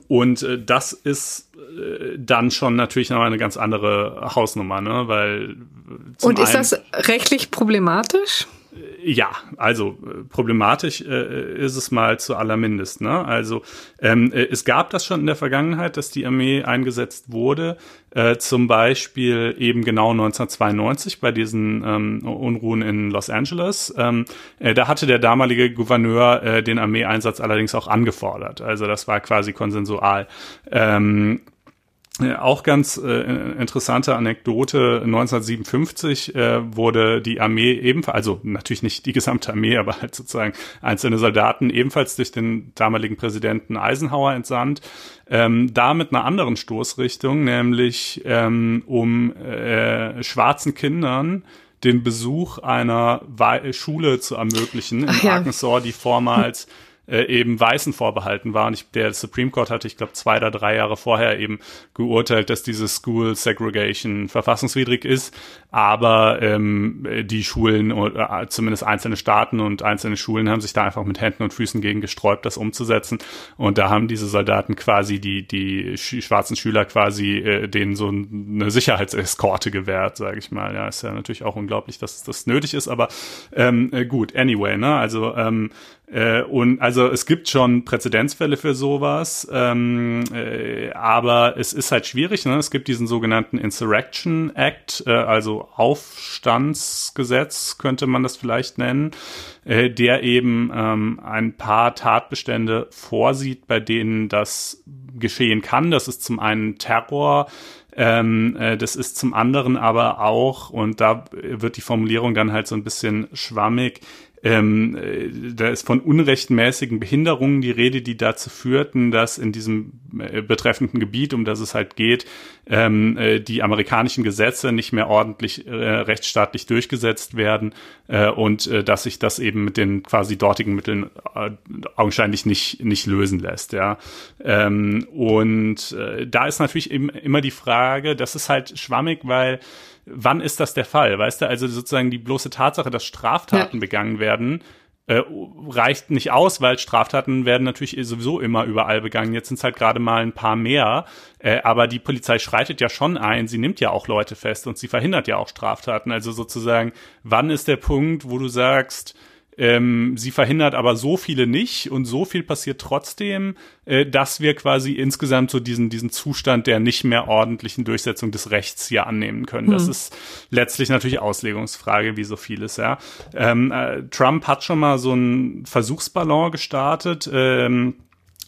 und äh, das ist äh, dann schon natürlich noch eine ganz andere Hausnummer, ne? Weil und ist das rechtlich problematisch? Ja, also äh, problematisch äh, ist es mal zu allermindest. Ne? Also ähm, äh, es gab das schon in der Vergangenheit, dass die Armee eingesetzt wurde, äh, zum Beispiel eben genau 1992 bei diesen ähm, Unruhen in Los Angeles. Ähm, äh, da hatte der damalige Gouverneur äh, den Armeeeinsatz allerdings auch angefordert. Also das war quasi konsensual. Ähm, auch ganz äh, interessante Anekdote. 1957 äh, wurde die Armee ebenfalls, also natürlich nicht die gesamte Armee, aber halt sozusagen einzelne Soldaten ebenfalls durch den damaligen Präsidenten Eisenhower entsandt. Ähm, da mit einer anderen Stoßrichtung, nämlich ähm, um äh, schwarzen Kindern den Besuch einer Schule zu ermöglichen in ja. Arkansas, die vormals äh, eben Weißen vorbehalten war. Und ich, der Supreme Court hatte, ich glaube, zwei oder drei Jahre vorher eben geurteilt, dass diese School Segregation verfassungswidrig ist. Aber ähm, die Schulen, oder äh, zumindest einzelne Staaten und einzelne Schulen haben sich da einfach mit Händen und Füßen gegen gesträubt, das umzusetzen. Und da haben diese Soldaten quasi die, die schwarzen Schüler quasi äh, denen so eine Sicherheitseskorte gewährt, sage ich mal. Ja, ist ja natürlich auch unglaublich, dass das nötig ist, aber ähm, äh, gut, anyway, ne? Also ähm, äh, und also es gibt schon Präzedenzfälle für sowas, ähm, äh, aber es ist halt schwierig. Ne? Es gibt diesen sogenannten Insurrection Act, äh, also Aufstandsgesetz könnte man das vielleicht nennen, äh, der eben ähm, ein paar Tatbestände vorsieht, bei denen das geschehen kann. Das ist zum einen Terror. Ähm, äh, das ist zum anderen aber auch, und da wird die Formulierung dann halt so ein bisschen schwammig, ähm, äh, da ist von unrechtmäßigen Behinderungen die Rede, die dazu führten, dass in diesem äh, betreffenden Gebiet, um das es halt geht, ähm, äh, die amerikanischen Gesetze nicht mehr ordentlich äh, rechtsstaatlich durchgesetzt werden und dass sich das eben mit den quasi dortigen Mitteln augenscheinlich nicht nicht lösen lässt, ja. Ähm, und da ist natürlich eben immer die Frage, das ist halt schwammig, weil wann ist das der Fall? Weißt du, also sozusagen die bloße Tatsache, dass Straftaten ja. begangen werden, äh, reicht nicht aus, weil Straftaten werden natürlich sowieso immer überall begangen. Jetzt sind es halt gerade mal ein paar mehr, äh, aber die Polizei schreitet ja schon ein, sie nimmt ja auch Leute fest und sie verhindert ja auch Straftaten. Also sozusagen, wann ist der Punkt, wo du sagst, ähm, sie verhindert aber so viele nicht und so viel passiert trotzdem, äh, dass wir quasi insgesamt so diesen, diesen Zustand der nicht mehr ordentlichen Durchsetzung des Rechts hier annehmen können. Das hm. ist letztlich natürlich Auslegungsfrage, wie so vieles, ja. Ähm, äh, Trump hat schon mal so einen Versuchsballon gestartet. Ähm,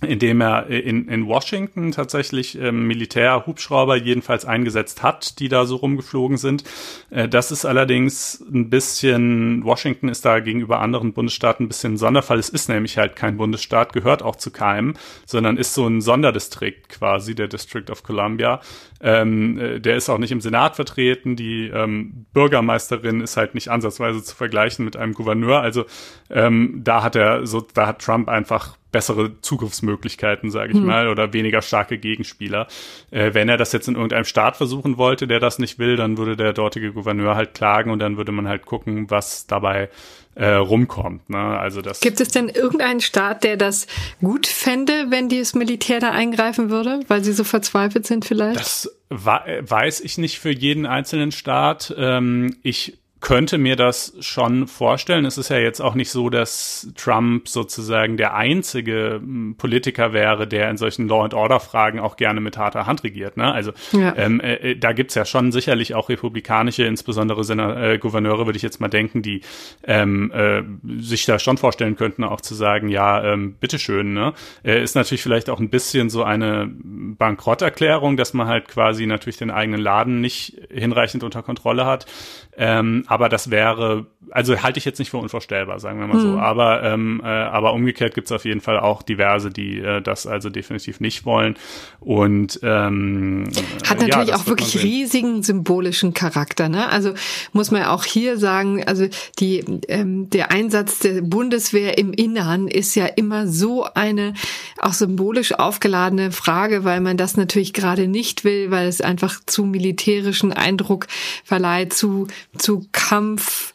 indem er in, in Washington tatsächlich ähm, Militärhubschrauber jedenfalls eingesetzt hat, die da so rumgeflogen sind. Äh, das ist allerdings ein bisschen, Washington ist da gegenüber anderen Bundesstaaten ein bisschen ein Sonderfall. Es ist nämlich halt kein Bundesstaat, gehört auch zu keinem, sondern ist so ein Sonderdistrikt quasi, der District of Columbia. Ähm, äh, der ist auch nicht im Senat vertreten. Die ähm, Bürgermeisterin ist halt nicht ansatzweise zu vergleichen mit einem Gouverneur. Also ähm, da hat er so, da hat Trump einfach bessere Zugriffsmöglichkeiten, sage ich hm. mal, oder weniger starke Gegenspieler. Äh, wenn er das jetzt in irgendeinem Staat versuchen wollte, der das nicht will, dann würde der dortige Gouverneur halt klagen und dann würde man halt gucken, was dabei äh, rumkommt. Ne? Also das Gibt es denn irgendeinen Staat, der das gut fände, wenn das Militär da eingreifen würde, weil sie so verzweifelt sind vielleicht? Das weiß ich nicht für jeden einzelnen Staat. Ähm, ich könnte mir das schon vorstellen. Es ist ja jetzt auch nicht so, dass Trump sozusagen der einzige hm, Politiker wäre, der in solchen Law and Order Fragen auch gerne mit harter Hand regiert. Ne? Also ja. ähm, äh, äh da gibt's ja schon sicherlich auch republikanische, insbesondere Sena äh, Gouverneure, würde ich jetzt mal denken, die ähm, äh, sich da schon vorstellen könnten, auch zu sagen, ja, ähm, bitteschön. Ne? Äh, ist natürlich vielleicht auch ein bisschen so eine Bankrotterklärung, dass man halt quasi natürlich den eigenen Laden nicht hinreichend unter Kontrolle hat. Ähm, aber das wäre, also halte ich jetzt nicht für unvorstellbar, sagen wir mal hm. so. Aber, ähm, äh, aber umgekehrt gibt es auf jeden Fall auch diverse, die äh, das also definitiv nicht wollen. Und ähm, hat natürlich ja, auch wirklich riesigen symbolischen Charakter. Ne? Also muss man auch hier sagen, also die ähm, der Einsatz der Bundeswehr im Innern ist ja immer so eine auch symbolisch aufgeladene Frage, weil man das natürlich gerade nicht will, weil es einfach zu militärischen Eindruck verleiht, zu zu Kampf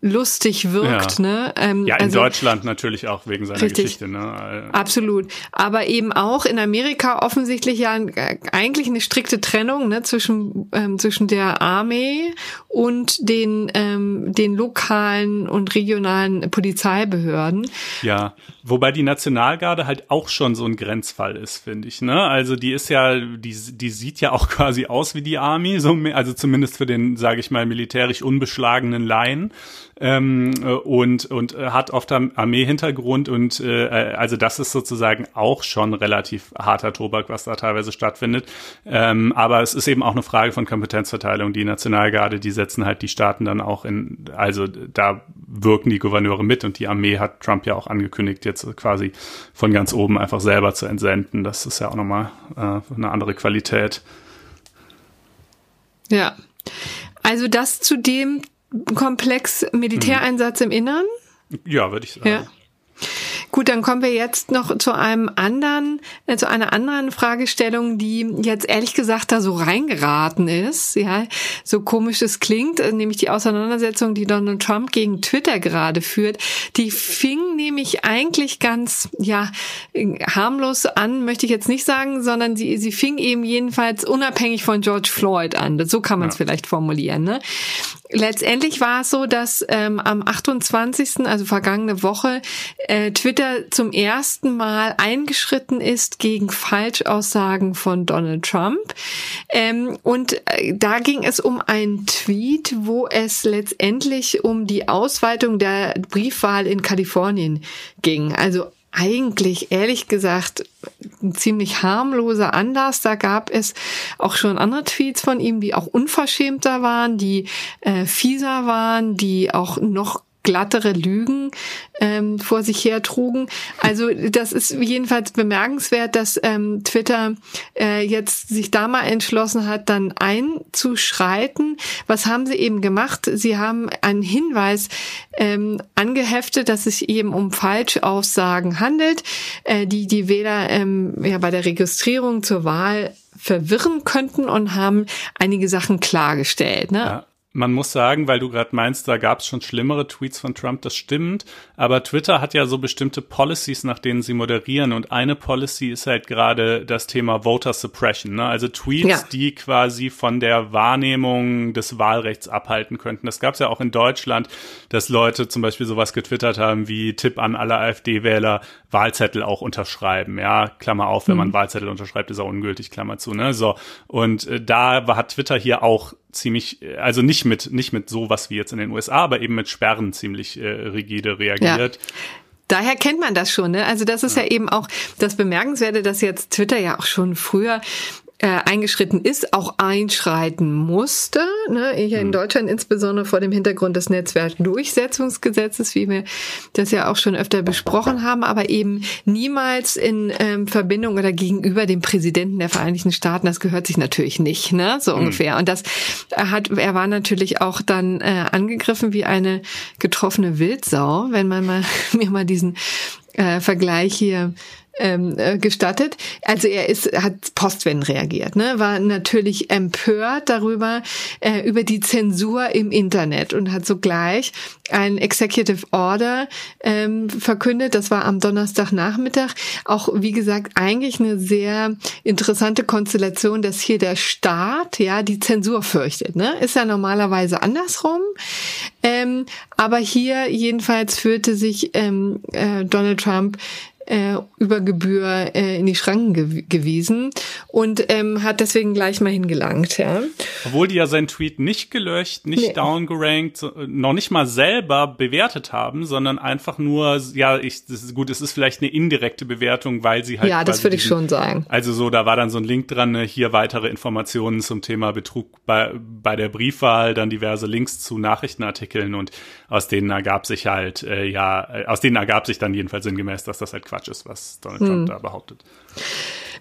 lustig wirkt. Ja. Ne? Ähm, ja, in also, Deutschland natürlich auch wegen seiner Richtig. Geschichte. Ne? Absolut. Aber eben auch in Amerika offensichtlich ja äh, eigentlich eine strikte Trennung ne, zwischen, ähm, zwischen der Armee und den, ähm, den lokalen und regionalen Polizeibehörden. Ja, wobei die Nationalgarde halt auch schon so ein Grenzfall ist, finde ich. Ne? Also die ist ja, die, die sieht ja auch [LAUGHS] quasi aus wie die Army, so, also zumindest für den, sage ich mal, militärisch unbeschlagenen Laien ähm, und und äh, hat oft Armee-Hintergrund und äh, also das ist sozusagen auch schon relativ harter Tobak, was da teilweise stattfindet. Ähm, aber es ist eben auch eine Frage von Kompetenzverteilung. Die Nationalgarde, die setzen halt die Staaten dann auch in, also da wirken die Gouverneure mit und die Armee hat Trump ja auch angekündigt, jetzt quasi von ganz oben einfach selber zu entsenden. Das ist ja auch nochmal äh, eine andere Qualität. Ja. Also das zu dem Komplex Militäreinsatz im Innern? Ja, würde ich sagen. Ja. Gut, dann kommen wir jetzt noch zu einem anderen, äh, zu einer anderen Fragestellung, die jetzt ehrlich gesagt da so reingeraten ist, ja, so komisch es klingt, äh, nämlich die Auseinandersetzung, die Donald Trump gegen Twitter gerade führt. Die fing nämlich eigentlich ganz, ja, harmlos an, möchte ich jetzt nicht sagen, sondern sie, sie fing eben jedenfalls unabhängig von George Floyd an. So kann man es ja. vielleicht formulieren, ne? Letztendlich war es so, dass ähm, am 28., also vergangene Woche, äh, Twitter zum ersten Mal eingeschritten ist gegen Falschaussagen von Donald Trump. Ähm, und äh, da ging es um einen Tweet, wo es letztendlich um die Ausweitung der Briefwahl in Kalifornien ging. Also eigentlich, ehrlich gesagt, ein ziemlich harmloser Anlass. Da gab es auch schon andere Tweets von ihm, die auch unverschämter waren, die äh, fieser waren, die auch noch glattere Lügen ähm, vor sich her trugen. Also das ist jedenfalls bemerkenswert, dass ähm, Twitter äh, jetzt sich da mal entschlossen hat, dann einzuschreiten. Was haben sie eben gemacht? Sie haben einen Hinweis ähm, angeheftet, dass es eben um Falschaussagen handelt, äh, die die Wähler ähm, ja bei der Registrierung zur Wahl verwirren könnten und haben einige Sachen klargestellt. Ne? Ja. Man muss sagen, weil du gerade meinst, da gab es schon schlimmere Tweets von Trump, das stimmt. Aber Twitter hat ja so bestimmte Policies, nach denen sie moderieren. Und eine Policy ist halt gerade das Thema Voter Suppression. Ne? Also Tweets, ja. die quasi von der Wahrnehmung des Wahlrechts abhalten könnten. Das gab es ja auch in Deutschland, dass Leute zum Beispiel sowas getwittert haben wie Tipp an alle AfD-Wähler, Wahlzettel auch unterschreiben. Ja, Klammer auf, wenn man mhm. Wahlzettel unterschreibt, ist er ungültig, Klammer zu. Ne? So. Und äh, da hat Twitter hier auch ziemlich, also nicht mit, nicht mit sowas wie jetzt in den USA, aber eben mit Sperren ziemlich äh, rigide reagiert. Ja. Daher kennt man das schon, ne? Also das ist ja. ja eben auch das Bemerkenswerte, dass jetzt Twitter ja auch schon früher äh, eingeschritten ist, auch einschreiten musste. Ne? Hier in hm. Deutschland insbesondere vor dem Hintergrund des Netzwerkdurchsetzungsgesetzes, wie wir das ja auch schon öfter besprochen haben, aber eben niemals in ähm, Verbindung oder gegenüber dem Präsidenten der Vereinigten Staaten. Das gehört sich natürlich nicht, ne? so hm. ungefähr. Und das hat, er war natürlich auch dann äh, angegriffen wie eine getroffene Wildsau, wenn man mal [LAUGHS] mir mal diesen äh, Vergleich hier ähm, äh, gestattet. Also er ist, hat postwendend reagiert, ne? war natürlich empört darüber, äh, über die Zensur im Internet und hat sogleich ein Executive Order ähm, verkündet. Das war am Donnerstagnachmittag. Auch, wie gesagt, eigentlich eine sehr interessante Konstellation, dass hier der Staat ja die Zensur fürchtet. Ne? Ist ja normalerweise andersrum. Ähm, aber hier jedenfalls führte sich ähm, äh, Donald Trump äh, über Gebühr äh, in die Schranken ge gewiesen und ähm, hat deswegen gleich mal hingelangt. Ja. Obwohl die ja seinen Tweet nicht gelöscht, nicht nee. downgerankt, so, noch nicht mal selber bewertet haben, sondern einfach nur, ja, ich, das ist gut, es ist vielleicht eine indirekte Bewertung, weil sie halt. Ja, das würde ich schon sagen. Also so, da war dann so ein Link dran, ne, hier weitere Informationen zum Thema Betrug bei, bei der Briefwahl, dann diverse Links zu Nachrichtenartikeln und aus denen ergab sich halt, äh, ja, äh, aus denen ergab sich dann jedenfalls sinngemäß, dass das halt Quatsch ist, was Donald Trump hm. da behauptet.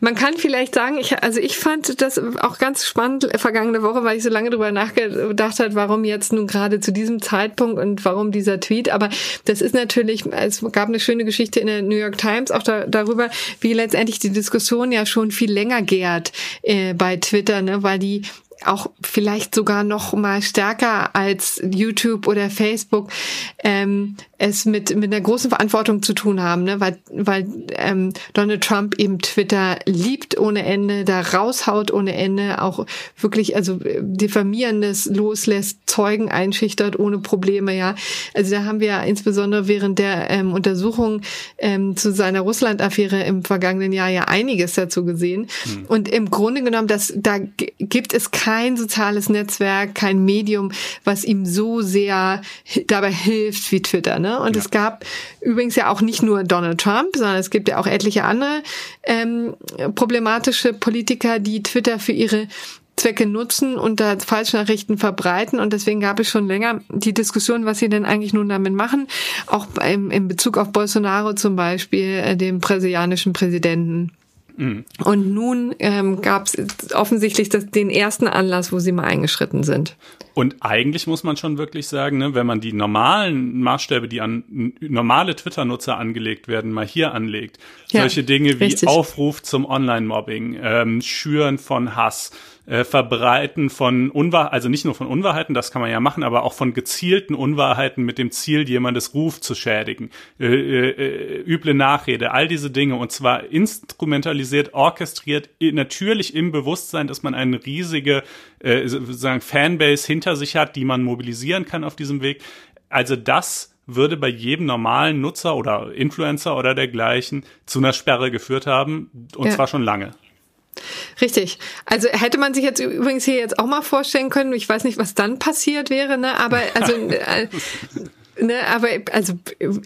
Man kann vielleicht sagen, ich, also ich fand das auch ganz spannend vergangene Woche, weil ich so lange drüber nachgedacht habe, warum jetzt nun gerade zu diesem Zeitpunkt und warum dieser Tweet. Aber das ist natürlich, es gab eine schöne Geschichte in der New York Times auch da, darüber, wie letztendlich die Diskussion ja schon viel länger gärt äh, bei Twitter, ne, weil die auch vielleicht sogar noch mal stärker als YouTube oder Facebook ähm, es mit mit einer großen Verantwortung zu tun haben, ne? weil weil ähm, Donald Trump eben Twitter liebt ohne Ende, da raushaut ohne Ende, auch wirklich also diffamierendes loslässt, Zeugen einschüchtert ohne Probleme, ja. Also da haben wir insbesondere während der ähm, Untersuchung ähm, zu seiner Russland-Affäre im vergangenen Jahr ja einiges dazu gesehen. Hm. Und im Grunde genommen, das da gibt es kein soziales Netzwerk, kein Medium, was ihm so sehr dabei hilft wie Twitter. Ne? Und ja. es gab übrigens ja auch nicht nur Donald Trump, sondern es gibt ja auch etliche andere ähm, problematische Politiker, die Twitter für ihre Zwecke nutzen und da Falschnachrichten verbreiten. Und deswegen gab es schon länger die Diskussion, was sie denn eigentlich nun damit machen. Auch im, in Bezug auf Bolsonaro zum Beispiel, äh, dem brasilianischen Präsidenten. Mhm. Und nun ähm, gab es offensichtlich das, den ersten Anlass, wo sie mal eingeschritten sind. Und eigentlich muss man schon wirklich sagen, ne, wenn man die normalen Maßstäbe, die an normale Twitter-Nutzer angelegt werden, mal hier anlegt, ja, solche Dinge wie richtig. Aufruf zum Online-Mobbing, ähm, Schüren von Hass, äh, Verbreiten von Unwahrheiten, also nicht nur von Unwahrheiten, das kann man ja machen, aber auch von gezielten Unwahrheiten mit dem Ziel, jemandes Ruf zu schädigen, äh, äh, üble Nachrede, all diese Dinge und zwar instrumentalisiert, orchestriert, natürlich im Bewusstsein, dass man eine riesige äh, sozusagen Fanbase hinter sich hat, die man mobilisieren kann auf diesem Weg. Also das würde bei jedem normalen Nutzer oder Influencer oder dergleichen zu einer Sperre geführt haben, und ja. zwar schon lange. Richtig. Also hätte man sich jetzt übrigens hier jetzt auch mal vorstellen können, ich weiß nicht, was dann passiert wäre, ne? Aber also [LAUGHS] äh, Ne, aber also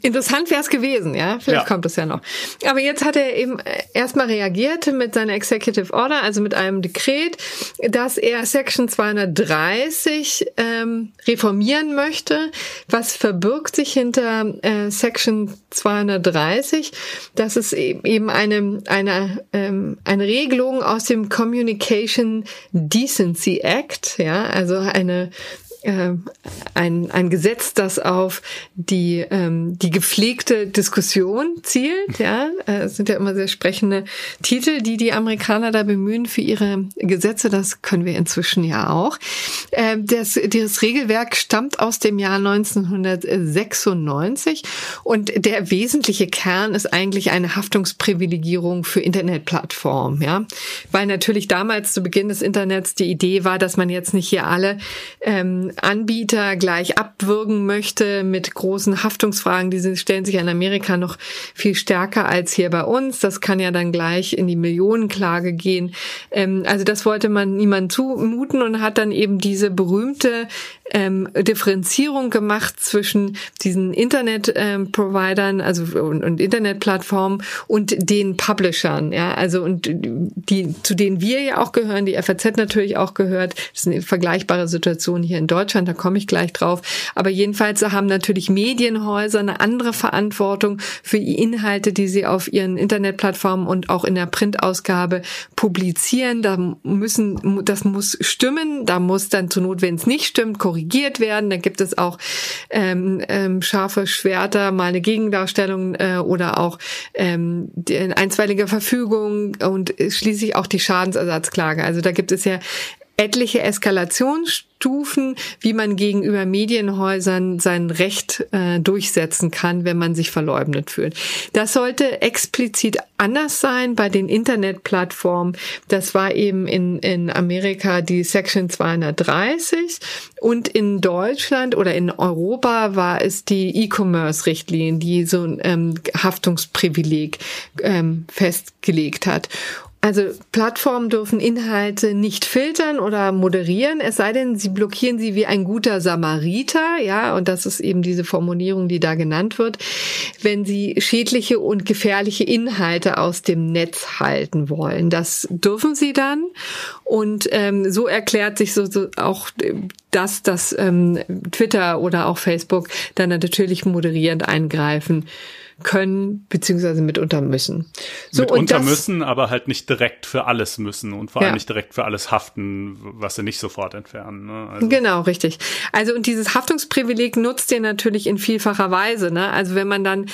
interessant wäre es gewesen, ja. Vielleicht ja. kommt es ja noch. Aber jetzt hat er eben erstmal reagiert mit seiner Executive Order, also mit einem Dekret, dass er Section 230 ähm, reformieren möchte. Was verbirgt sich hinter äh, Section 230? Das ist eben eine eine ähm, eine Regelung aus dem Communication Decency Act, ja, also eine äh, ein, ein Gesetz, das auf die, ähm, die gepflegte Diskussion zielt. Ja, äh, es sind ja immer sehr sprechende Titel, die die Amerikaner da bemühen für ihre Gesetze. Das können wir inzwischen ja auch. Äh, das, dieses Regelwerk stammt aus dem Jahr 1996 und der wesentliche Kern ist eigentlich eine Haftungsprivilegierung für Internetplattformen. Ja, weil natürlich damals zu Beginn des Internets die Idee war, dass man jetzt nicht hier alle ähm, Anbieter gleich abwürgen möchte mit großen Haftungsfragen. Die stellen sich in Amerika noch viel stärker als hier bei uns. Das kann ja dann gleich in die Millionenklage gehen. Ähm, also das wollte man niemand zumuten und hat dann eben diese berühmte ähm, Differenzierung gemacht zwischen diesen Internet-Providern, ähm, also und, und Internetplattformen und den Publishern, ja, also und die, zu denen wir ja auch gehören, die FAZ natürlich auch gehört. Das ist eine vergleichbare Situation hier in Deutschland, da komme ich gleich drauf. Aber jedenfalls haben natürlich Medienhäuser eine andere Verantwortung für Inhalte, die sie auf ihren Internetplattformen und auch in der Printausgabe publizieren. Da müssen, das muss stimmen, da muss dann zur Not, wenn es nicht stimmt, korrigieren korrigiert werden. Da gibt es auch ähm, ähm, scharfe Schwerter, mal eine Gegendarstellung äh, oder auch ähm, die einstweilige Verfügung und schließlich auch die Schadensersatzklage. Also da gibt es ja etliche Eskalationsstufen, wie man gegenüber Medienhäusern sein Recht äh, durchsetzen kann, wenn man sich verleugnet fühlt. Das sollte explizit anders sein bei den Internetplattformen. Das war eben in, in Amerika die Section 230 und in Deutschland oder in Europa war es die E-Commerce-Richtlinie, die so ein ähm, Haftungsprivileg ähm, festgelegt hat. Also Plattformen dürfen Inhalte nicht filtern oder moderieren, es sei denn, sie blockieren sie wie ein guter Samariter, ja, und das ist eben diese Formulierung, die da genannt wird, wenn sie schädliche und gefährliche Inhalte aus dem Netz halten wollen. Das dürfen sie dann. Und ähm, so erklärt sich so, so auch das, dass ähm, Twitter oder auch Facebook dann natürlich moderierend eingreifen können beziehungsweise mitunter müssen. So, mitunter müssen, aber halt nicht direkt für alles müssen und vor allem nicht direkt für alles haften, was sie nicht sofort entfernen. Ne? Also. Genau, richtig. Also und dieses Haftungsprivileg nutzt ihr natürlich in vielfacher Weise. Ne? Also wenn man dann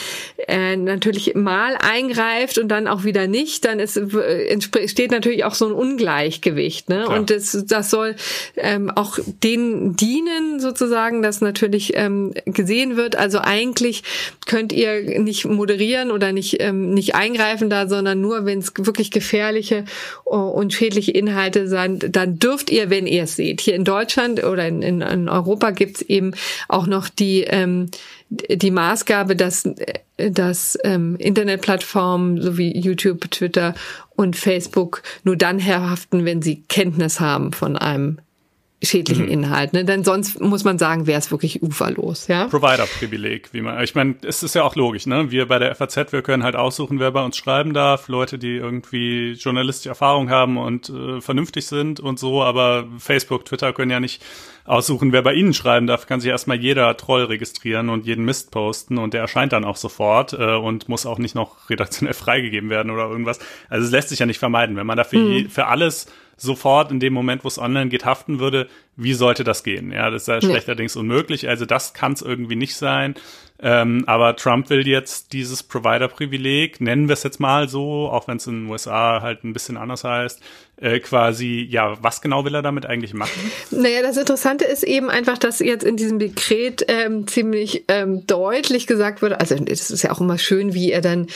äh, natürlich mal eingreift und dann auch wieder nicht, dann ist, entsteht natürlich auch so ein Ungleichgewicht. Ne? Und das, das soll ähm, auch denen dienen, sozusagen, dass natürlich ähm, gesehen wird. Also eigentlich könnt ihr nicht moderieren oder nicht, ähm, nicht eingreifen da, sondern nur, wenn es wirklich gefährliche uh, und schädliche Inhalte sind, dann dürft ihr, wenn ihr es seht. Hier in Deutschland oder in, in, in Europa gibt's eben auch noch die ähm, die Maßgabe, dass, dass ähm, Internetplattformen sowie YouTube, Twitter und Facebook nur dann herhaften, wenn sie Kenntnis haben von einem schädlichen mhm. Inhalt. Ne? Denn sonst muss man sagen, wäre es wirklich uferlos. Ja? Provider-Privileg, wie man. Ich meine, es ist ja auch logisch. Ne? Wir bei der FAZ, wir können halt aussuchen, wer bei uns schreiben darf. Leute, die irgendwie journalistische Erfahrung haben und äh, vernünftig sind und so. Aber Facebook, Twitter können ja nicht aussuchen, wer bei ihnen schreiben darf. Kann sich erstmal jeder Troll registrieren und jeden Mist posten und der erscheint dann auch sofort äh, und muss auch nicht noch redaktionell [LAUGHS] freigegeben werden oder irgendwas. Also es lässt sich ja nicht vermeiden. Wenn man dafür mhm. je, für alles sofort in dem Moment, wo es online geht, haften würde, wie sollte das gehen? Ja, das ist ja schlechterdings unmöglich. Also das kann es irgendwie nicht sein. Ähm, aber Trump will jetzt dieses Provider-Privileg, nennen wir es jetzt mal so, auch wenn es in den USA halt ein bisschen anders heißt, äh, quasi, ja, was genau will er damit eigentlich machen? Naja, das Interessante ist eben einfach, dass jetzt in diesem Dekret ähm, ziemlich ähm, deutlich gesagt wurde, also es ist ja auch immer schön, wie er dann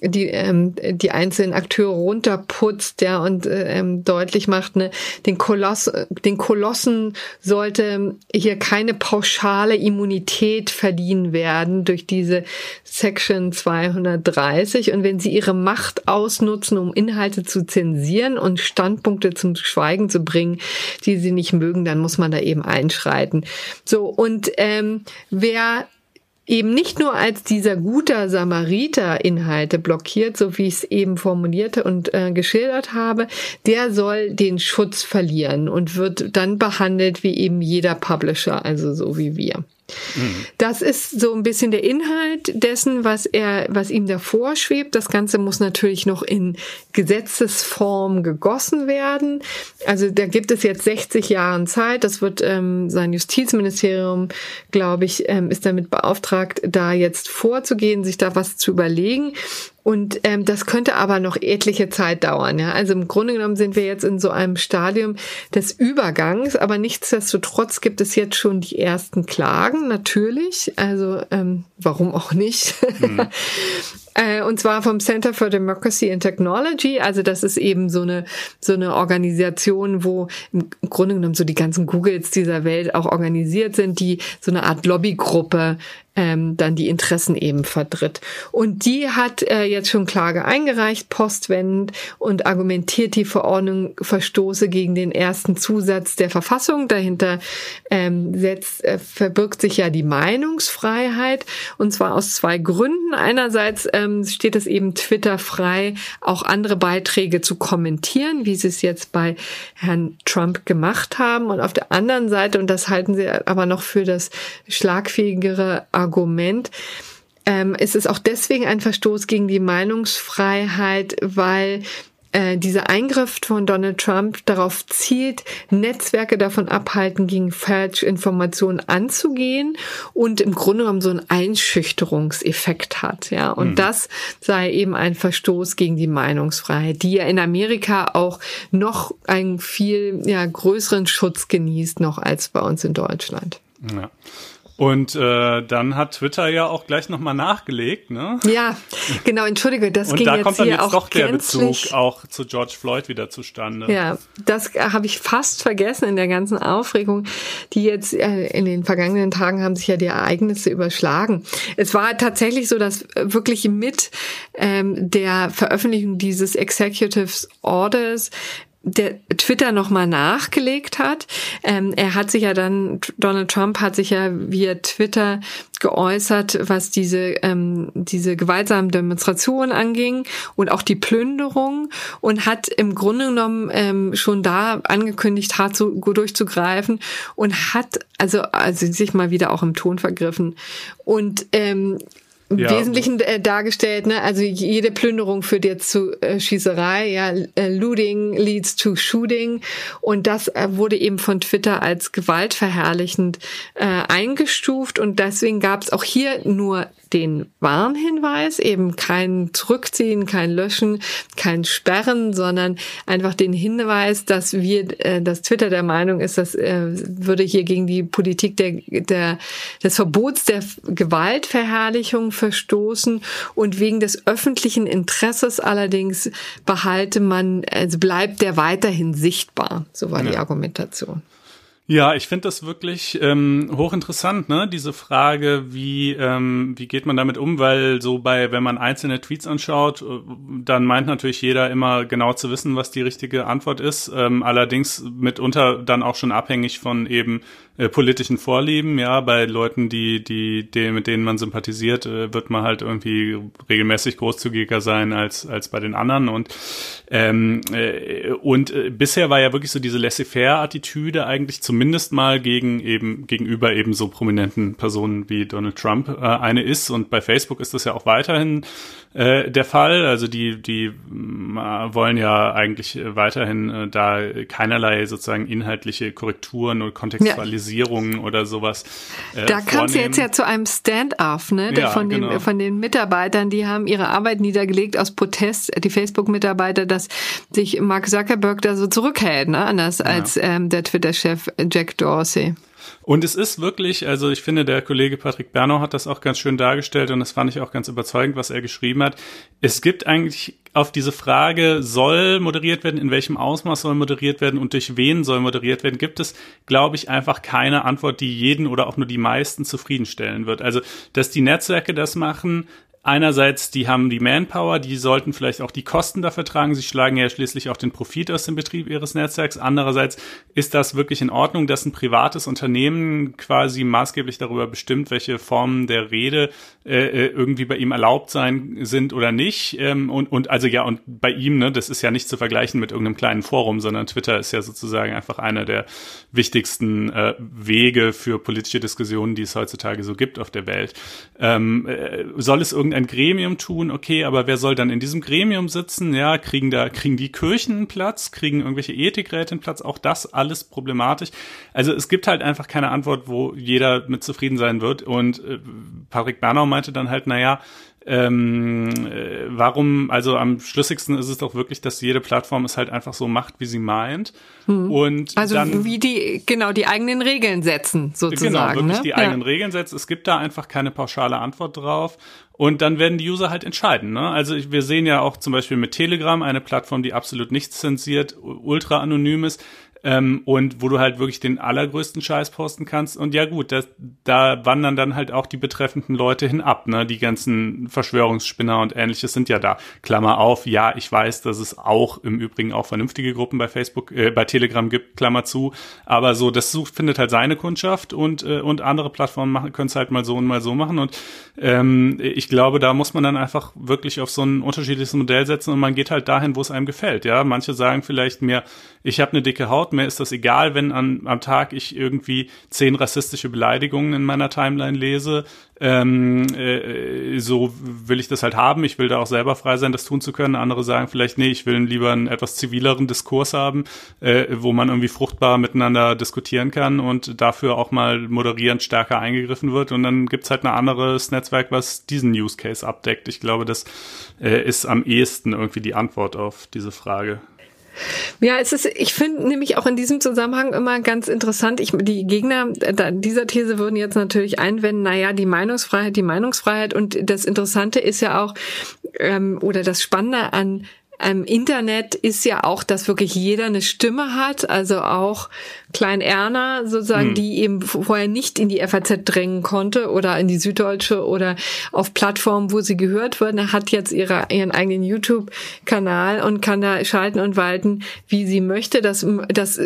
die, ähm, die einzelnen Akteure runterputzt, ja, und ähm, deutlich macht, ne, den Koloss, den Kolossen sollte hier keine pauschale Immunität verdienen werden durch diese Section 230 und wenn sie ihre Macht ausnutzen, um Inhalte zu zensieren und Standpunkte zum Schweigen zu bringen, die sie nicht mögen, dann muss man da eben einschreiten. So und ähm, wer eben nicht nur als dieser guter Samariter Inhalte blockiert, so wie ich es eben formulierte und äh, geschildert habe, der soll den Schutz verlieren und wird dann behandelt wie eben jeder Publisher, also so wie wir. Das ist so ein bisschen der Inhalt dessen, was er, was ihm davor schwebt. Das Ganze muss natürlich noch in Gesetzesform gegossen werden. Also da gibt es jetzt 60 Jahre Zeit. Das wird ähm, sein Justizministerium, glaube ich, ähm, ist damit beauftragt, da jetzt vorzugehen, sich da was zu überlegen. Und ähm, das könnte aber noch etliche Zeit dauern. Ja? Also im Grunde genommen sind wir jetzt in so einem Stadium des Übergangs, aber nichtsdestotrotz gibt es jetzt schon die ersten Klagen, natürlich. Also ähm, warum auch nicht? Mhm. [LAUGHS] Äh, und zwar vom Center for Democracy and Technology. Also das ist eben so eine, so eine Organisation, wo im Grunde genommen so die ganzen Googles dieser Welt auch organisiert sind, die so eine Art Lobbygruppe ähm, dann die Interessen eben vertritt. Und die hat äh, jetzt schon Klage eingereicht, postwendend, und argumentiert, die Verordnung verstoße gegen den ersten Zusatz der Verfassung. Dahinter ähm, setzt, äh, verbirgt sich ja die Meinungsfreiheit, und zwar aus zwei Gründen. Einerseits ähm, steht es eben Twitter frei, auch andere Beiträge zu kommentieren, wie sie es jetzt bei Herrn Trump gemacht haben. Und auf der anderen Seite, und das halten sie aber noch für das schlagfähigere Argument, Argument. Ähm, ist es auch deswegen ein Verstoß gegen die Meinungsfreiheit, weil äh, dieser Eingriff von Donald Trump darauf zielt, Netzwerke davon abhalten, gegen Falschinformationen anzugehen und im Grunde genommen so einen Einschüchterungseffekt hat. Ja, und mhm. das sei eben ein Verstoß gegen die Meinungsfreiheit, die ja in Amerika auch noch einen viel ja, größeren Schutz genießt noch als bei uns in Deutschland. Ja. Und äh, dann hat Twitter ja auch gleich nochmal nachgelegt, ne? Ja, genau, entschuldige, das Und ging da jetzt kommt dann jetzt auch doch der gänzlich, Bezug auch zu George Floyd wieder zustande. Ja, das habe ich fast vergessen in der ganzen Aufregung, die jetzt äh, in den vergangenen Tagen haben sich ja die Ereignisse überschlagen. Es war tatsächlich so, dass wirklich mit ähm, der Veröffentlichung dieses Executive Orders der Twitter nochmal nachgelegt hat. Ähm, er hat sich ja dann, Donald Trump hat sich ja via Twitter geäußert, was diese, ähm, diese gewaltsamen Demonstrationen anging und auch die Plünderung und hat im Grunde genommen ähm, schon da angekündigt, hart zu, durchzugreifen und hat also, also sich mal wieder auch im Ton vergriffen. Und ähm, ja. Wesentlichen äh, dargestellt. Ne? Also jede Plünderung führt jetzt zu äh, Schießerei. Ja, äh, Looting leads to shooting. Und das äh, wurde eben von Twitter als gewaltverherrlichend äh, eingestuft. Und deswegen gab es auch hier nur den Warnhinweis, eben kein Zurückziehen, kein Löschen, kein Sperren, sondern einfach den Hinweis, dass wir, äh, dass Twitter der Meinung ist, das äh, würde hier gegen die Politik der, der, des Verbots der Gewaltverherrlichung verstoßen und wegen des öffentlichen Interesses allerdings behalte man, also bleibt der weiterhin sichtbar. So war ja. die Argumentation. Ja, ich finde das wirklich ähm, hochinteressant, ne? Diese Frage, wie ähm, wie geht man damit um, weil so bei, wenn man einzelne Tweets anschaut, äh, dann meint natürlich jeder immer genau zu wissen, was die richtige Antwort ist. Ähm, allerdings mitunter dann auch schon abhängig von eben äh, politischen Vorlieben. Ja, bei Leuten, die die, die mit denen man sympathisiert, äh, wird man halt irgendwie regelmäßig großzügiger sein als als bei den anderen und ähm, äh, und bisher war ja wirklich so diese laissez-faire-Attitüde eigentlich zum zumindest mal gegen eben gegenüber eben so prominenten Personen wie Donald Trump eine ist und bei Facebook ist das ja auch weiterhin äh, der Fall. Also die die äh, wollen ja eigentlich weiterhin äh, da keinerlei sozusagen inhaltliche Korrekturen oder Kontextualisierungen ja. oder sowas. Äh, da kam es jetzt ja zu einem Stand-off, ne? Ja, von den genau. von den Mitarbeitern, die haben ihre Arbeit niedergelegt aus Protest. Die Facebook-Mitarbeiter, dass sich Mark Zuckerberg da so zurückhält, ne? Anders ja. als ähm, der Twitter-Chef Jack Dorsey. Und es ist wirklich, also ich finde, der Kollege Patrick Bernau hat das auch ganz schön dargestellt und das fand ich auch ganz überzeugend, was er geschrieben hat. Es gibt eigentlich auf diese Frage, soll moderiert werden, in welchem Ausmaß soll moderiert werden und durch wen soll moderiert werden, gibt es, glaube ich, einfach keine Antwort, die jeden oder auch nur die meisten zufriedenstellen wird. Also, dass die Netzwerke das machen, einerseits, die haben die Manpower, die sollten vielleicht auch die Kosten dafür tragen. Sie schlagen ja schließlich auch den Profit aus dem Betrieb ihres Netzwerks. Andererseits ist das wirklich in Ordnung, dass ein privates Unternehmen quasi maßgeblich darüber bestimmt, welche Formen der Rede äh, äh, irgendwie bei ihm erlaubt sein sind oder nicht. Ähm, und, und also ja, und bei ihm, ne, das ist ja nicht zu vergleichen mit irgendeinem kleinen Forum, sondern Twitter ist ja sozusagen einfach einer der wichtigsten äh, Wege für politische Diskussionen, die es heutzutage so gibt auf der Welt. Ähm, äh, soll es irgendein Gremium tun? Okay, aber wer soll dann in diesem Gremium sitzen? Ja, kriegen da, kriegen die Kirchen einen Platz? Kriegen irgendwelche Ethikräte einen Platz? Auch das alles problematisch. Also es gibt halt einfach keine Antwort, wo jeder mit zufrieden sein wird. Und äh, Patrick Bernau meinte dann halt, naja, ähm, äh, warum, also am schlüssigsten ist es doch wirklich, dass jede Plattform es halt einfach so macht, wie sie meint. Hm. Und also dann, wie die, genau, die eigenen Regeln setzen, sozusagen. Genau, wirklich ne? die eigenen ja. Regeln setzen. Es gibt da einfach keine pauschale Antwort drauf. Und dann werden die User halt entscheiden. Ne? Also wir sehen ja auch zum Beispiel mit Telegram eine Plattform, die absolut nichts zensiert, ultra anonym ist ähm, und wo du halt wirklich den allergrößten Scheiß posten kannst. Und ja gut, das, da wandern dann halt auch die betreffenden Leute hinab. Ne? Die ganzen Verschwörungsspinner und ähnliches sind ja da. Klammer auf, ja, ich weiß, dass es auch im Übrigen auch vernünftige Gruppen bei Facebook, äh, bei Telegram gibt, Klammer zu. Aber so, das sucht, findet halt seine Kundschaft und, äh, und andere Plattformen machen, können es halt mal so und mal so machen. Und ähm, ich glaube, da muss man dann einfach wirklich auf so ein unterschiedliches Modell setzen und man geht halt dahin, wo es einem gefällt. Ja, manche sagen vielleicht mir, ich habe eine dicke Haut, mir ist das egal, wenn an, am Tag ich irgendwie zehn rassistische Beleidigungen in meiner Timeline lese. Ähm, äh, so will ich das halt haben. Ich will da auch selber frei sein, das tun zu können. Andere sagen vielleicht, nee, ich will lieber einen etwas zivileren Diskurs haben, äh, wo man irgendwie fruchtbar miteinander diskutieren kann und dafür auch mal moderierend stärker eingegriffen wird. Und dann gibt's halt ein anderes Netzwerk, was diesen Use Case abdeckt. Ich glaube, das äh, ist am ehesten irgendwie die Antwort auf diese Frage. Ja, es ist, ich finde nämlich auch in diesem Zusammenhang immer ganz interessant, ich, die Gegner dieser These würden jetzt natürlich einwenden, naja, die Meinungsfreiheit, die Meinungsfreiheit. Und das Interessante ist ja auch, ähm, oder das Spannende an ähm, Internet ist ja auch, dass wirklich jeder eine Stimme hat, also auch Klein Erna sozusagen, mhm. die eben vorher nicht in die FAZ drängen konnte oder in die Süddeutsche oder auf Plattformen, wo sie gehört wurde, hat jetzt ihre, ihren eigenen YouTube-Kanal und kann da schalten und walten, wie sie möchte. Das, das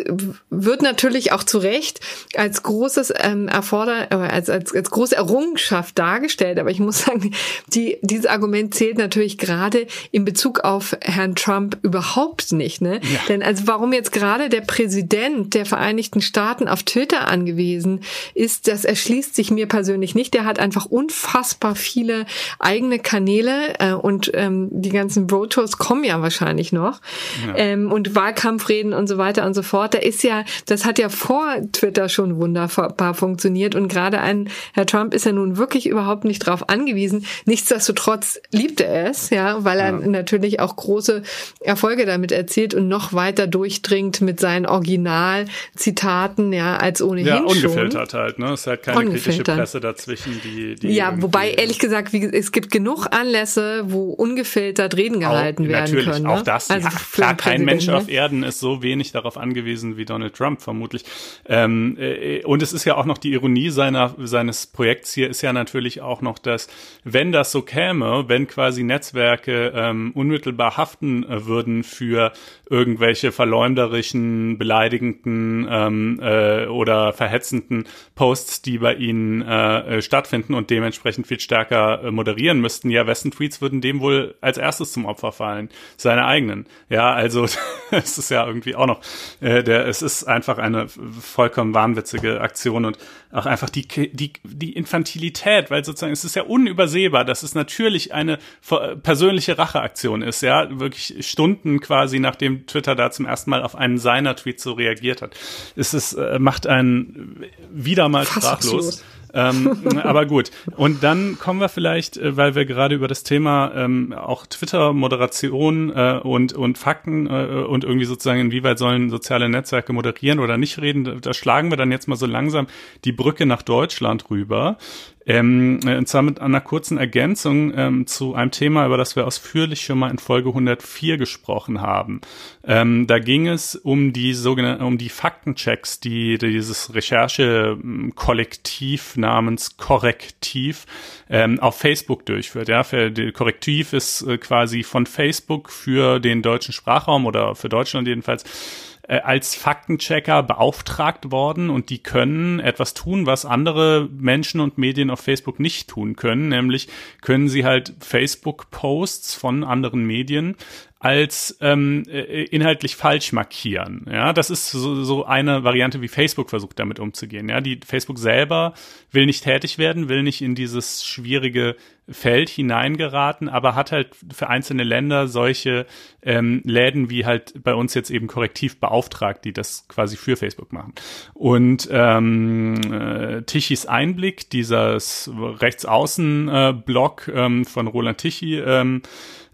wird natürlich auch zu Recht als großes ähm, Erforder, äh, als, als, als große Errungenschaft dargestellt. Aber ich muss sagen, die, dieses Argument zählt natürlich gerade in Bezug auf Herrn Herrn Trump überhaupt nicht, ne? Ja. Denn also warum jetzt gerade der Präsident der Vereinigten Staaten auf Twitter angewiesen ist, das erschließt sich mir persönlich nicht. Der hat einfach unfassbar viele eigene Kanäle äh, und ähm, die ganzen Road kommen ja wahrscheinlich noch ja. ähm, und Wahlkampfreden und so weiter und so fort. Da ist ja, das hat ja vor Twitter schon wunderbar funktioniert und gerade ein Herr Trump ist ja nun wirklich überhaupt nicht drauf angewiesen. Nichtsdestotrotz liebt er es, ja, weil er ja. natürlich auch große Erfolge damit erzielt und noch weiter durchdringt mit seinen Originalzitaten, ja, als ohnehin ja, ungefiltert schon. halt, ne? Es ist halt keine kritische Presse dazwischen, die, die Ja, wobei ehrlich gesagt, wie, es gibt genug Anlässe, wo ungefiltert Reden gehalten auch, werden natürlich, können. Natürlich, auch ne? das. Also ja, klar, kein Mensch ne? auf Erden ist so wenig darauf angewiesen wie Donald Trump vermutlich. Ähm, äh, und es ist ja auch noch die Ironie seiner seines Projekts hier ist ja natürlich auch noch, dass wenn das so käme, wenn quasi Netzwerke ähm, unmittelbar haften äh, würden für irgendwelche verleumderischen, beleidigenden ähm, äh, oder verhetzenden Posts, die bei ihnen äh, stattfinden und dementsprechend viel stärker äh, moderieren müssten, ja, wessen Tweets würden dem wohl als erstes zum Opfer fallen? Seine eigenen. Ja, also [LAUGHS] es ist ja irgendwie auch noch, äh, der, es ist einfach eine vollkommen wahnwitzige Aktion und auch einfach die, die, die Infantilität, weil sozusagen es ist ja unübersehbar, dass es natürlich eine persönliche Racheaktion ist, ja, wirklich Stunden quasi nachdem Twitter da zum ersten Mal auf einen seiner Tweets so reagiert hat. Es ist, äh, macht einen wieder mal sprachlos ähm, [LAUGHS] aber gut. Und dann kommen wir vielleicht, äh, weil wir gerade über das Thema ähm, auch Twitter-Moderation äh, und, und Fakten äh, und irgendwie sozusagen, inwieweit sollen soziale Netzwerke moderieren oder nicht reden, da schlagen wir dann jetzt mal so langsam die Brücke nach Deutschland rüber. Ähm, äh, und zwar mit einer kurzen Ergänzung ähm, zu einem Thema, über das wir ausführlich schon mal in Folge 104 gesprochen haben. Ähm, da ging es um die sogenannten, um die Faktenchecks, die, die dieses Recherchekollektiv namens Korrektiv ähm, auf Facebook durchführt. Ja, für, die Korrektiv ist äh, quasi von Facebook für den deutschen Sprachraum oder für Deutschland jedenfalls äh, als Faktenchecker beauftragt worden und die können etwas tun, was andere Menschen und Medien auf Facebook nicht tun können, nämlich können sie halt Facebook-Posts von anderen Medien als ähm, äh, inhaltlich falsch markieren. Ja, das ist so, so eine Variante, wie Facebook versucht, damit umzugehen. Ja, die Facebook selber will nicht tätig werden, will nicht in dieses schwierige Feld hineingeraten, aber hat halt für einzelne Länder solche ähm, Läden wie halt bei uns jetzt eben korrektiv beauftragt, die das quasi für Facebook machen. Und ähm, äh, Tichys Einblick, dieses Rechtsaußen-Blog äh, ähm, von Roland Tichy, ähm,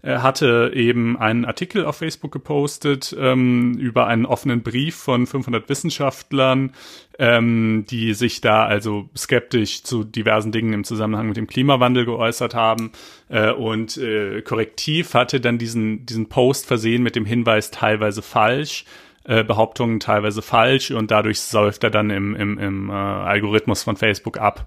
hatte eben einen Artikel auf Facebook gepostet ähm, über einen offenen Brief von 500 Wissenschaftlern, ähm, die sich da also skeptisch zu diversen Dingen im Zusammenhang mit dem Klimawandel geäußert haben. Äh, und äh, Korrektiv hatte dann diesen, diesen Post versehen mit dem Hinweis teilweise falsch. Äh, Behauptungen teilweise falsch und dadurch säuft er dann im, im, im äh, Algorithmus von Facebook ab.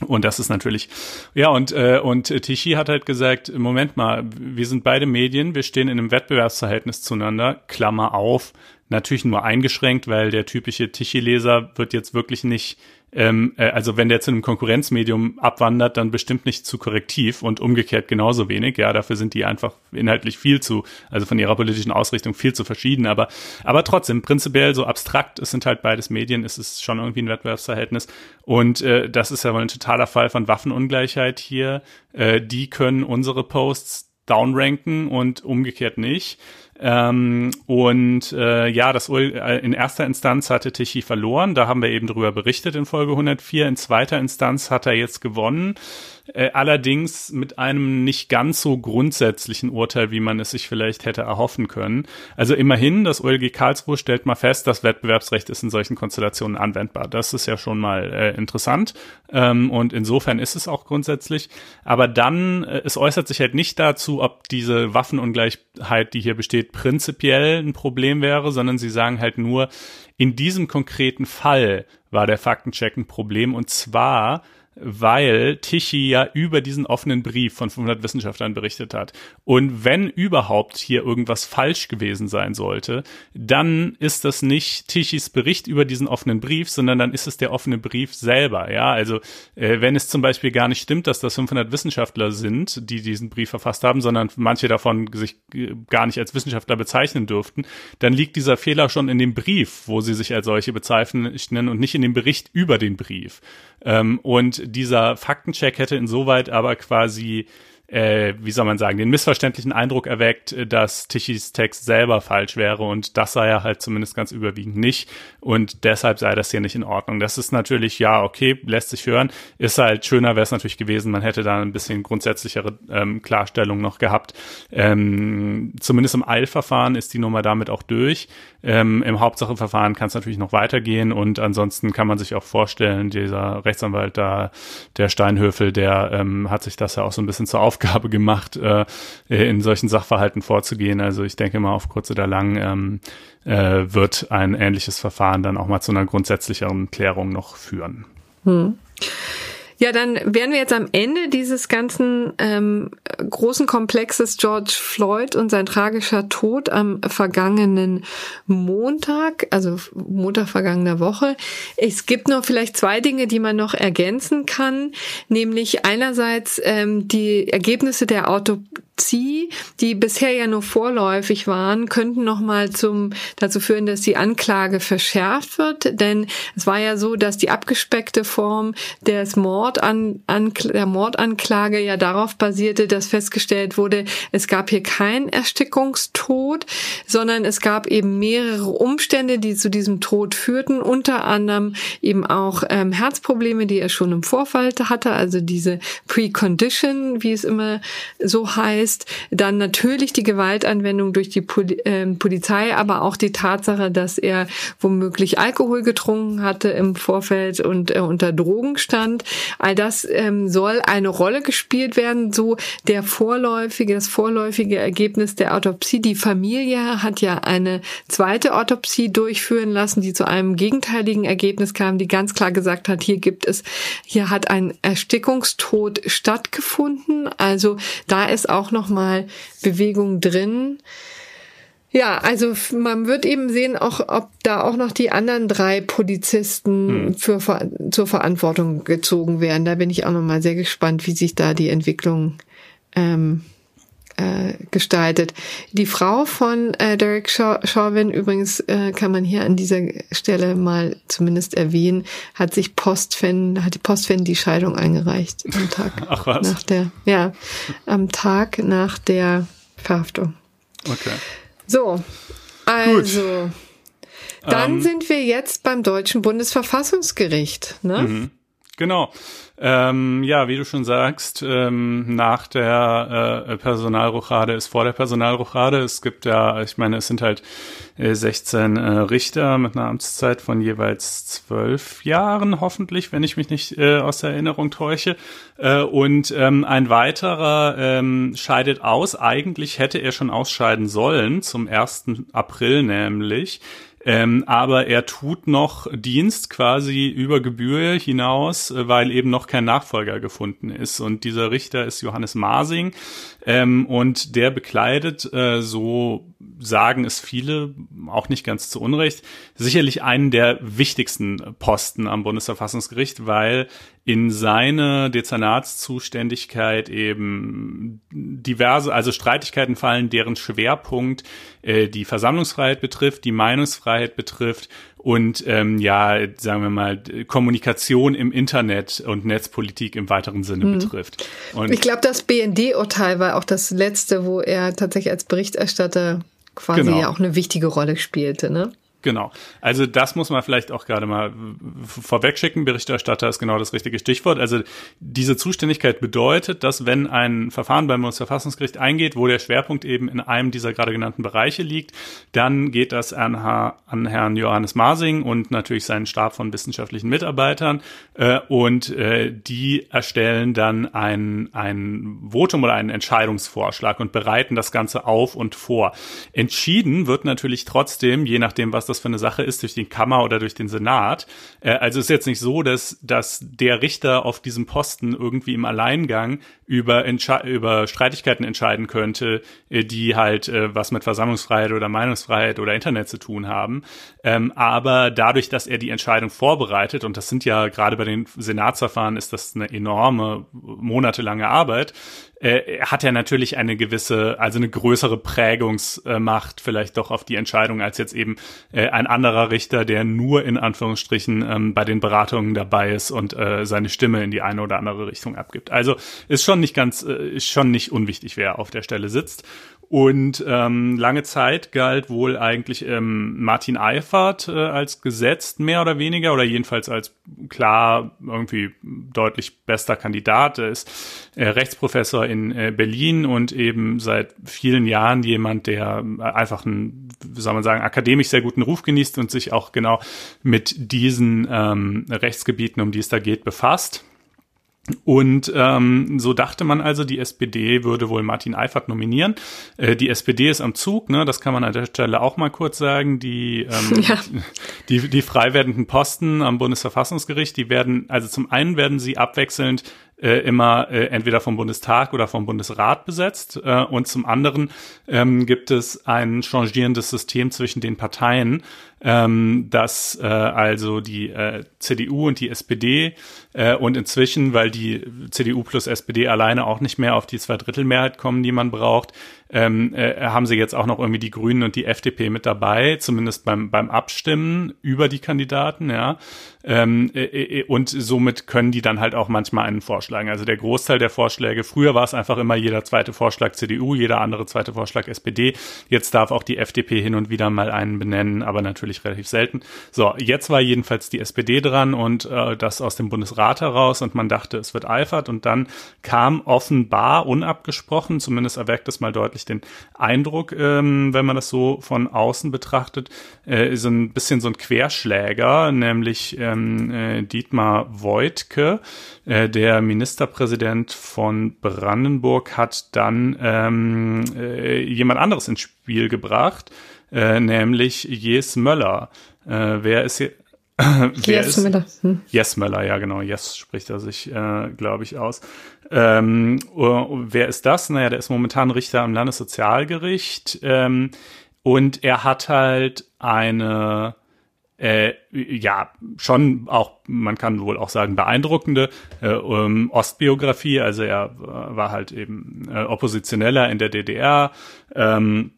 Und das ist natürlich, ja, und, äh, und Tichy hat halt gesagt, Moment mal, wir sind beide Medien, wir stehen in einem Wettbewerbsverhältnis zueinander, Klammer auf, natürlich nur eingeschränkt, weil der typische Tichy-Leser wird jetzt wirklich nicht ähm, äh, also wenn der zu einem Konkurrenzmedium abwandert, dann bestimmt nicht zu korrektiv und umgekehrt genauso wenig. Ja, dafür sind die einfach inhaltlich viel zu, also von ihrer politischen Ausrichtung viel zu verschieden. Aber, aber trotzdem, prinzipiell so abstrakt, es sind halt beides Medien, es ist schon irgendwie ein Wettbewerbsverhältnis. Und äh, das ist ja wohl ein totaler Fall von Waffenungleichheit hier. Äh, die können unsere Posts downranken und umgekehrt nicht. Ähm, und äh, ja, das äh, in erster Instanz hatte Tichy verloren. Da haben wir eben drüber berichtet in Folge 104. In zweiter Instanz hat er jetzt gewonnen. Äh, allerdings mit einem nicht ganz so grundsätzlichen Urteil, wie man es sich vielleicht hätte erhoffen können. Also immerhin, das OLG Karlsruhe stellt mal fest, das Wettbewerbsrecht ist in solchen Konstellationen anwendbar. Das ist ja schon mal äh, interessant. Ähm, und insofern ist es auch grundsätzlich. Aber dann, äh, es äußert sich halt nicht dazu, ob diese Waffenungleichheit, die hier besteht, prinzipiell ein Problem wäre, sondern sie sagen halt nur, in diesem konkreten Fall war der Faktencheck ein Problem und zwar weil Tichy ja über diesen offenen Brief von 500 Wissenschaftlern berichtet hat. Und wenn überhaupt hier irgendwas falsch gewesen sein sollte, dann ist das nicht Tichys Bericht über diesen offenen Brief, sondern dann ist es der offene Brief selber. Ja, also äh, wenn es zum Beispiel gar nicht stimmt, dass das 500 Wissenschaftler sind, die diesen Brief verfasst haben, sondern manche davon sich äh, gar nicht als Wissenschaftler bezeichnen dürften, dann liegt dieser Fehler schon in dem Brief, wo sie sich als solche bezeichnen und nicht in dem Bericht über den Brief. Ähm, und dieser Faktencheck hätte insoweit aber quasi äh, wie soll man sagen, den missverständlichen Eindruck erweckt, äh, dass Tichys Text selber falsch wäre und das sei er halt zumindest ganz überwiegend nicht und deshalb sei das hier nicht in Ordnung. Das ist natürlich, ja, okay, lässt sich hören, ist halt schöner wäre es natürlich gewesen, man hätte da ein bisschen grundsätzlichere ähm, Klarstellung noch gehabt. Ähm, zumindest im Eilverfahren ist die Nummer damit auch durch. Ähm, Im Hauptsacheverfahren kann es natürlich noch weitergehen und ansonsten kann man sich auch vorstellen, dieser Rechtsanwalt da, der Steinhöfel, der ähm, hat sich das ja auch so ein bisschen zur Aufgabe gemacht, äh, in solchen Sachverhalten vorzugehen. Also ich denke mal, auf kurz oder lang ähm, äh, wird ein ähnliches Verfahren dann auch mal zu einer grundsätzlicheren Klärung noch führen. Hm. Ja, dann wären wir jetzt am Ende dieses ganzen ähm, großen Komplexes George Floyd und sein tragischer Tod am vergangenen Montag, also Montag vergangener Woche. Es gibt noch vielleicht zwei Dinge, die man noch ergänzen kann, nämlich einerseits ähm, die Ergebnisse der Autopsie, die bisher ja nur vorläufig waren, könnten noch mal zum dazu führen, dass die Anklage verschärft wird, denn es war ja so, dass die abgespeckte Form des Mordes Mordan, der Mordanklage ja darauf basierte, dass festgestellt wurde, es gab hier keinen Erstickungstod, sondern es gab eben mehrere Umstände, die zu diesem Tod führten, unter anderem eben auch ähm, Herzprobleme, die er schon im Vorfeld hatte, also diese Precondition, wie es immer so heißt, dann natürlich die Gewaltanwendung durch die Poli äh, Polizei, aber auch die Tatsache, dass er womöglich Alkohol getrunken hatte im Vorfeld und äh, unter Drogen stand. All das ähm, soll eine Rolle gespielt werden. So der vorläufige, das vorläufige Ergebnis der Autopsie. Die Familie hat ja eine zweite Autopsie durchführen lassen, die zu einem gegenteiligen Ergebnis kam, die ganz klar gesagt hat, hier gibt es, hier hat ein Erstickungstod stattgefunden. Also da ist auch noch mal Bewegung drin. Ja, also man wird eben sehen, auch ob da auch noch die anderen drei Polizisten hm. für, zur Verantwortung gezogen werden. Da bin ich auch noch mal sehr gespannt, wie sich da die Entwicklung ähm, äh, gestaltet. Die Frau von äh, Derek Chauvin, übrigens äh, kann man hier an dieser Stelle mal zumindest erwähnen, hat sich Postfan, hat die Postfan die Scheidung eingereicht am Tag [LAUGHS] Ach was? nach der, ja, am Tag nach der Verhaftung. Okay. So, also. Gut. Dann ähm, sind wir jetzt beim Deutschen Bundesverfassungsgericht. Ne? Mhm. Genau. Ähm, ja, wie du schon sagst, ähm, nach der äh, Personalrochade ist vor der Personalrochade. Es gibt ja, ich meine, es sind halt äh, 16 äh, Richter mit einer Amtszeit von jeweils zwölf Jahren, hoffentlich, wenn ich mich nicht äh, aus der Erinnerung täusche. Äh, und ähm, ein weiterer ähm, scheidet aus. Eigentlich hätte er schon ausscheiden sollen, zum 1. April nämlich. Ähm, aber er tut noch Dienst quasi über Gebühr hinaus, äh, weil eben noch kein Nachfolger gefunden ist. Und dieser Richter ist Johannes Masing. Ähm, und der bekleidet, äh, so sagen es viele, auch nicht ganz zu Unrecht, sicherlich einen der wichtigsten Posten am Bundesverfassungsgericht, weil in seine Dezernatszuständigkeit eben diverse, also Streitigkeiten fallen, deren Schwerpunkt äh, die Versammlungsfreiheit betrifft, die Meinungsfreiheit betrifft und ähm, ja, sagen wir mal, Kommunikation im Internet und Netzpolitik im weiteren Sinne hm. betrifft. Und ich glaube, das BND-Urteil war auch das letzte, wo er tatsächlich als Berichterstatter quasi genau. ja auch eine wichtige Rolle spielte, ne? Genau. Also das muss man vielleicht auch gerade mal vorwegschicken. Berichterstatter ist genau das richtige Stichwort. Also diese Zuständigkeit bedeutet, dass wenn ein Verfahren beim Bundesverfassungsgericht eingeht, wo der Schwerpunkt eben in einem dieser gerade genannten Bereiche liegt, dann geht das an, an Herrn Johannes Masing und natürlich seinen Stab von wissenschaftlichen Mitarbeitern äh, und äh, die erstellen dann ein, ein Votum oder einen Entscheidungsvorschlag und bereiten das Ganze auf und vor. Entschieden wird natürlich trotzdem, je nachdem, was das das für eine Sache ist, durch die Kammer oder durch den Senat. Äh, also ist jetzt nicht so, dass, dass der Richter auf diesem Posten irgendwie im Alleingang über, über Streitigkeiten entscheiden könnte, äh, die halt äh, was mit Versammlungsfreiheit oder Meinungsfreiheit oder Internet zu tun haben. Ähm, aber dadurch, dass er die Entscheidung vorbereitet, und das sind ja gerade bei den Senatsverfahren ist das eine enorme monatelange Arbeit, äh, hat er natürlich eine gewisse, also eine größere Prägungsmacht vielleicht doch auf die Entscheidung als jetzt eben äh, ein anderer Richter, der nur in Anführungsstrichen ähm, bei den Beratungen dabei ist und äh, seine Stimme in die eine oder andere Richtung abgibt. Also ist schon nicht ganz, äh, ist schon nicht unwichtig, wer auf der Stelle sitzt. Und ähm, lange Zeit galt wohl eigentlich ähm, Martin Eifert äh, als gesetzt, mehr oder weniger, oder jedenfalls als klar irgendwie deutlich bester Kandidat. Er ist äh, Rechtsprofessor in äh, Berlin und eben seit vielen Jahren jemand, der einfach einen, wie soll man sagen, akademisch sehr guten Ruf genießt und sich auch genau mit diesen ähm, Rechtsgebieten, um die es da geht, befasst. Und ähm, so dachte man also, die SPD würde wohl Martin Eifert nominieren. Äh, die SPD ist am Zug, ne? das kann man an der Stelle auch mal kurz sagen. Die, ähm, [LAUGHS] ja. die, die frei werdenden Posten am Bundesverfassungsgericht, die werden, also zum einen werden sie abwechselnd äh, immer äh, entweder vom Bundestag oder vom Bundesrat besetzt. Äh, und zum anderen ähm, gibt es ein changierendes System zwischen den Parteien, ähm, dass äh, also die äh, CDU und die SPD äh, und inzwischen, weil die CDU plus SPD alleine auch nicht mehr auf die Zweidrittelmehrheit kommen, die man braucht, ähm, äh, haben sie jetzt auch noch irgendwie die Grünen und die FDP mit dabei, zumindest beim, beim Abstimmen über die Kandidaten, ja. Ähm, äh, äh, und somit können die dann halt auch manchmal einen vorschlagen. Also der Großteil der Vorschläge, früher war es einfach immer jeder zweite Vorschlag CDU, jeder andere zweite Vorschlag SPD. Jetzt darf auch die FDP hin und wieder mal einen benennen, aber natürlich relativ selten. So, jetzt war jedenfalls die SPD dran und äh, das aus dem Bundesrat heraus und man dachte, es wird eifert und dann kam offenbar unabgesprochen, zumindest erweckt es mal deutlich ich den Eindruck, ähm, wenn man das so von außen betrachtet, äh, so ein bisschen so ein Querschläger, nämlich ähm, äh, Dietmar Woidke, äh, der Ministerpräsident von Brandenburg, hat dann ähm, äh, jemand anderes ins Spiel gebracht, äh, nämlich Jes Möller. Äh, wer ist hier? Yes? Müller. Hm. Yes Möller, ja genau. Yes spricht er sich, äh, glaube ich, aus. Ähm, uh, wer ist das? Naja, der ist momentan Richter am Landessozialgericht. Ähm, und er hat halt eine, äh, ja, schon auch, man kann wohl auch sagen, beeindruckende äh, um, Ostbiografie. Also er äh, war halt eben äh, Oppositioneller in der DDR, ähm,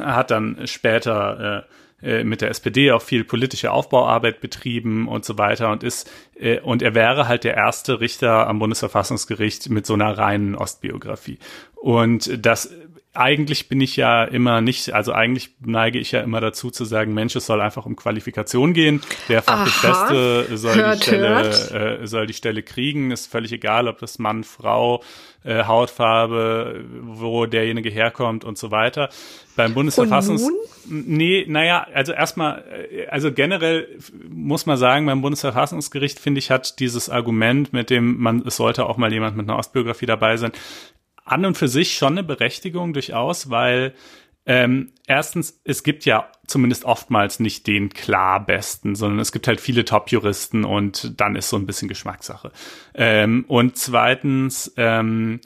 hat dann später äh, mit der SPD auch viel politische Aufbauarbeit betrieben und so weiter und ist äh, und er wäre halt der erste Richter am Bundesverfassungsgericht mit so einer reinen Ostbiografie. Und das eigentlich bin ich ja immer nicht, also eigentlich neige ich ja immer dazu zu sagen, Mensch, es soll einfach um Qualifikation gehen. Der fachlich. Beste soll hört, die Stelle, äh, soll die Stelle kriegen. Ist völlig egal, ob das Mann, Frau, äh, Hautfarbe, wo derjenige herkommt und so weiter. Beim Bundesverfassungs Nee, naja, also erstmal, äh, also generell muss man sagen, beim Bundesverfassungsgericht, finde ich, hat dieses Argument mit dem, man, es sollte auch mal jemand mit einer Ostbiografie dabei sein, an und für sich schon eine Berechtigung durchaus, weil ähm, erstens, es gibt ja zumindest oftmals nicht den klar besten, sondern es gibt halt viele Top-Juristen und dann ist so ein bisschen Geschmackssache. Ähm, und zweitens, ähm,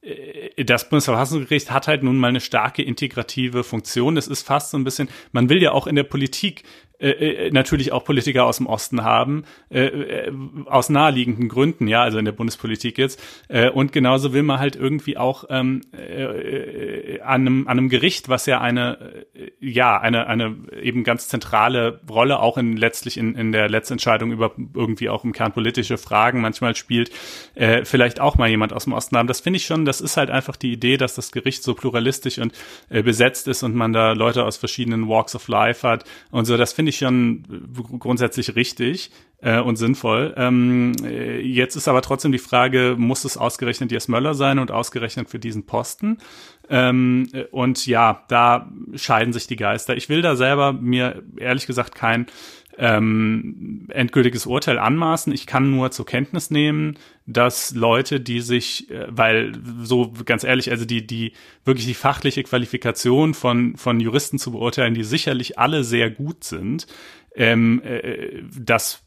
äh, das Bundesverfassungsgericht hat halt nun mal eine starke integrative Funktion. Das ist fast so ein bisschen, man will ja auch in der Politik äh, äh, natürlich auch Politiker aus dem Osten haben, äh, äh, aus naheliegenden Gründen, ja, also in der Bundespolitik jetzt. Äh, und genauso will man halt irgendwie auch ähm, äh, an, einem, an einem Gericht, was ja eine, ja, eine, eine eben ganz zentrale Rolle auch in letztlich in, in der Letztentscheidung über irgendwie auch um kernpolitische Fragen manchmal spielt, äh, vielleicht auch mal jemand aus dem Osten haben. Das finde ich schon, das ist halt einfach die Idee, dass das Gericht so pluralistisch und äh, besetzt ist und man da Leute aus verschiedenen Walks of Life hat und so. Das finde finde ich schon grundsätzlich richtig äh, und sinnvoll. Ähm, äh, jetzt ist aber trotzdem die Frage, muss es ausgerechnet Jes Möller sein und ausgerechnet für diesen Posten? Ähm, und ja, da scheiden sich die Geister. Ich will da selber mir ehrlich gesagt kein ähm, endgültiges Urteil anmaßen. Ich kann nur zur Kenntnis nehmen, dass Leute, die sich, äh, weil so ganz ehrlich, also die, die wirklich die fachliche Qualifikation von, von Juristen zu beurteilen, die sicherlich alle sehr gut sind, ähm, äh, das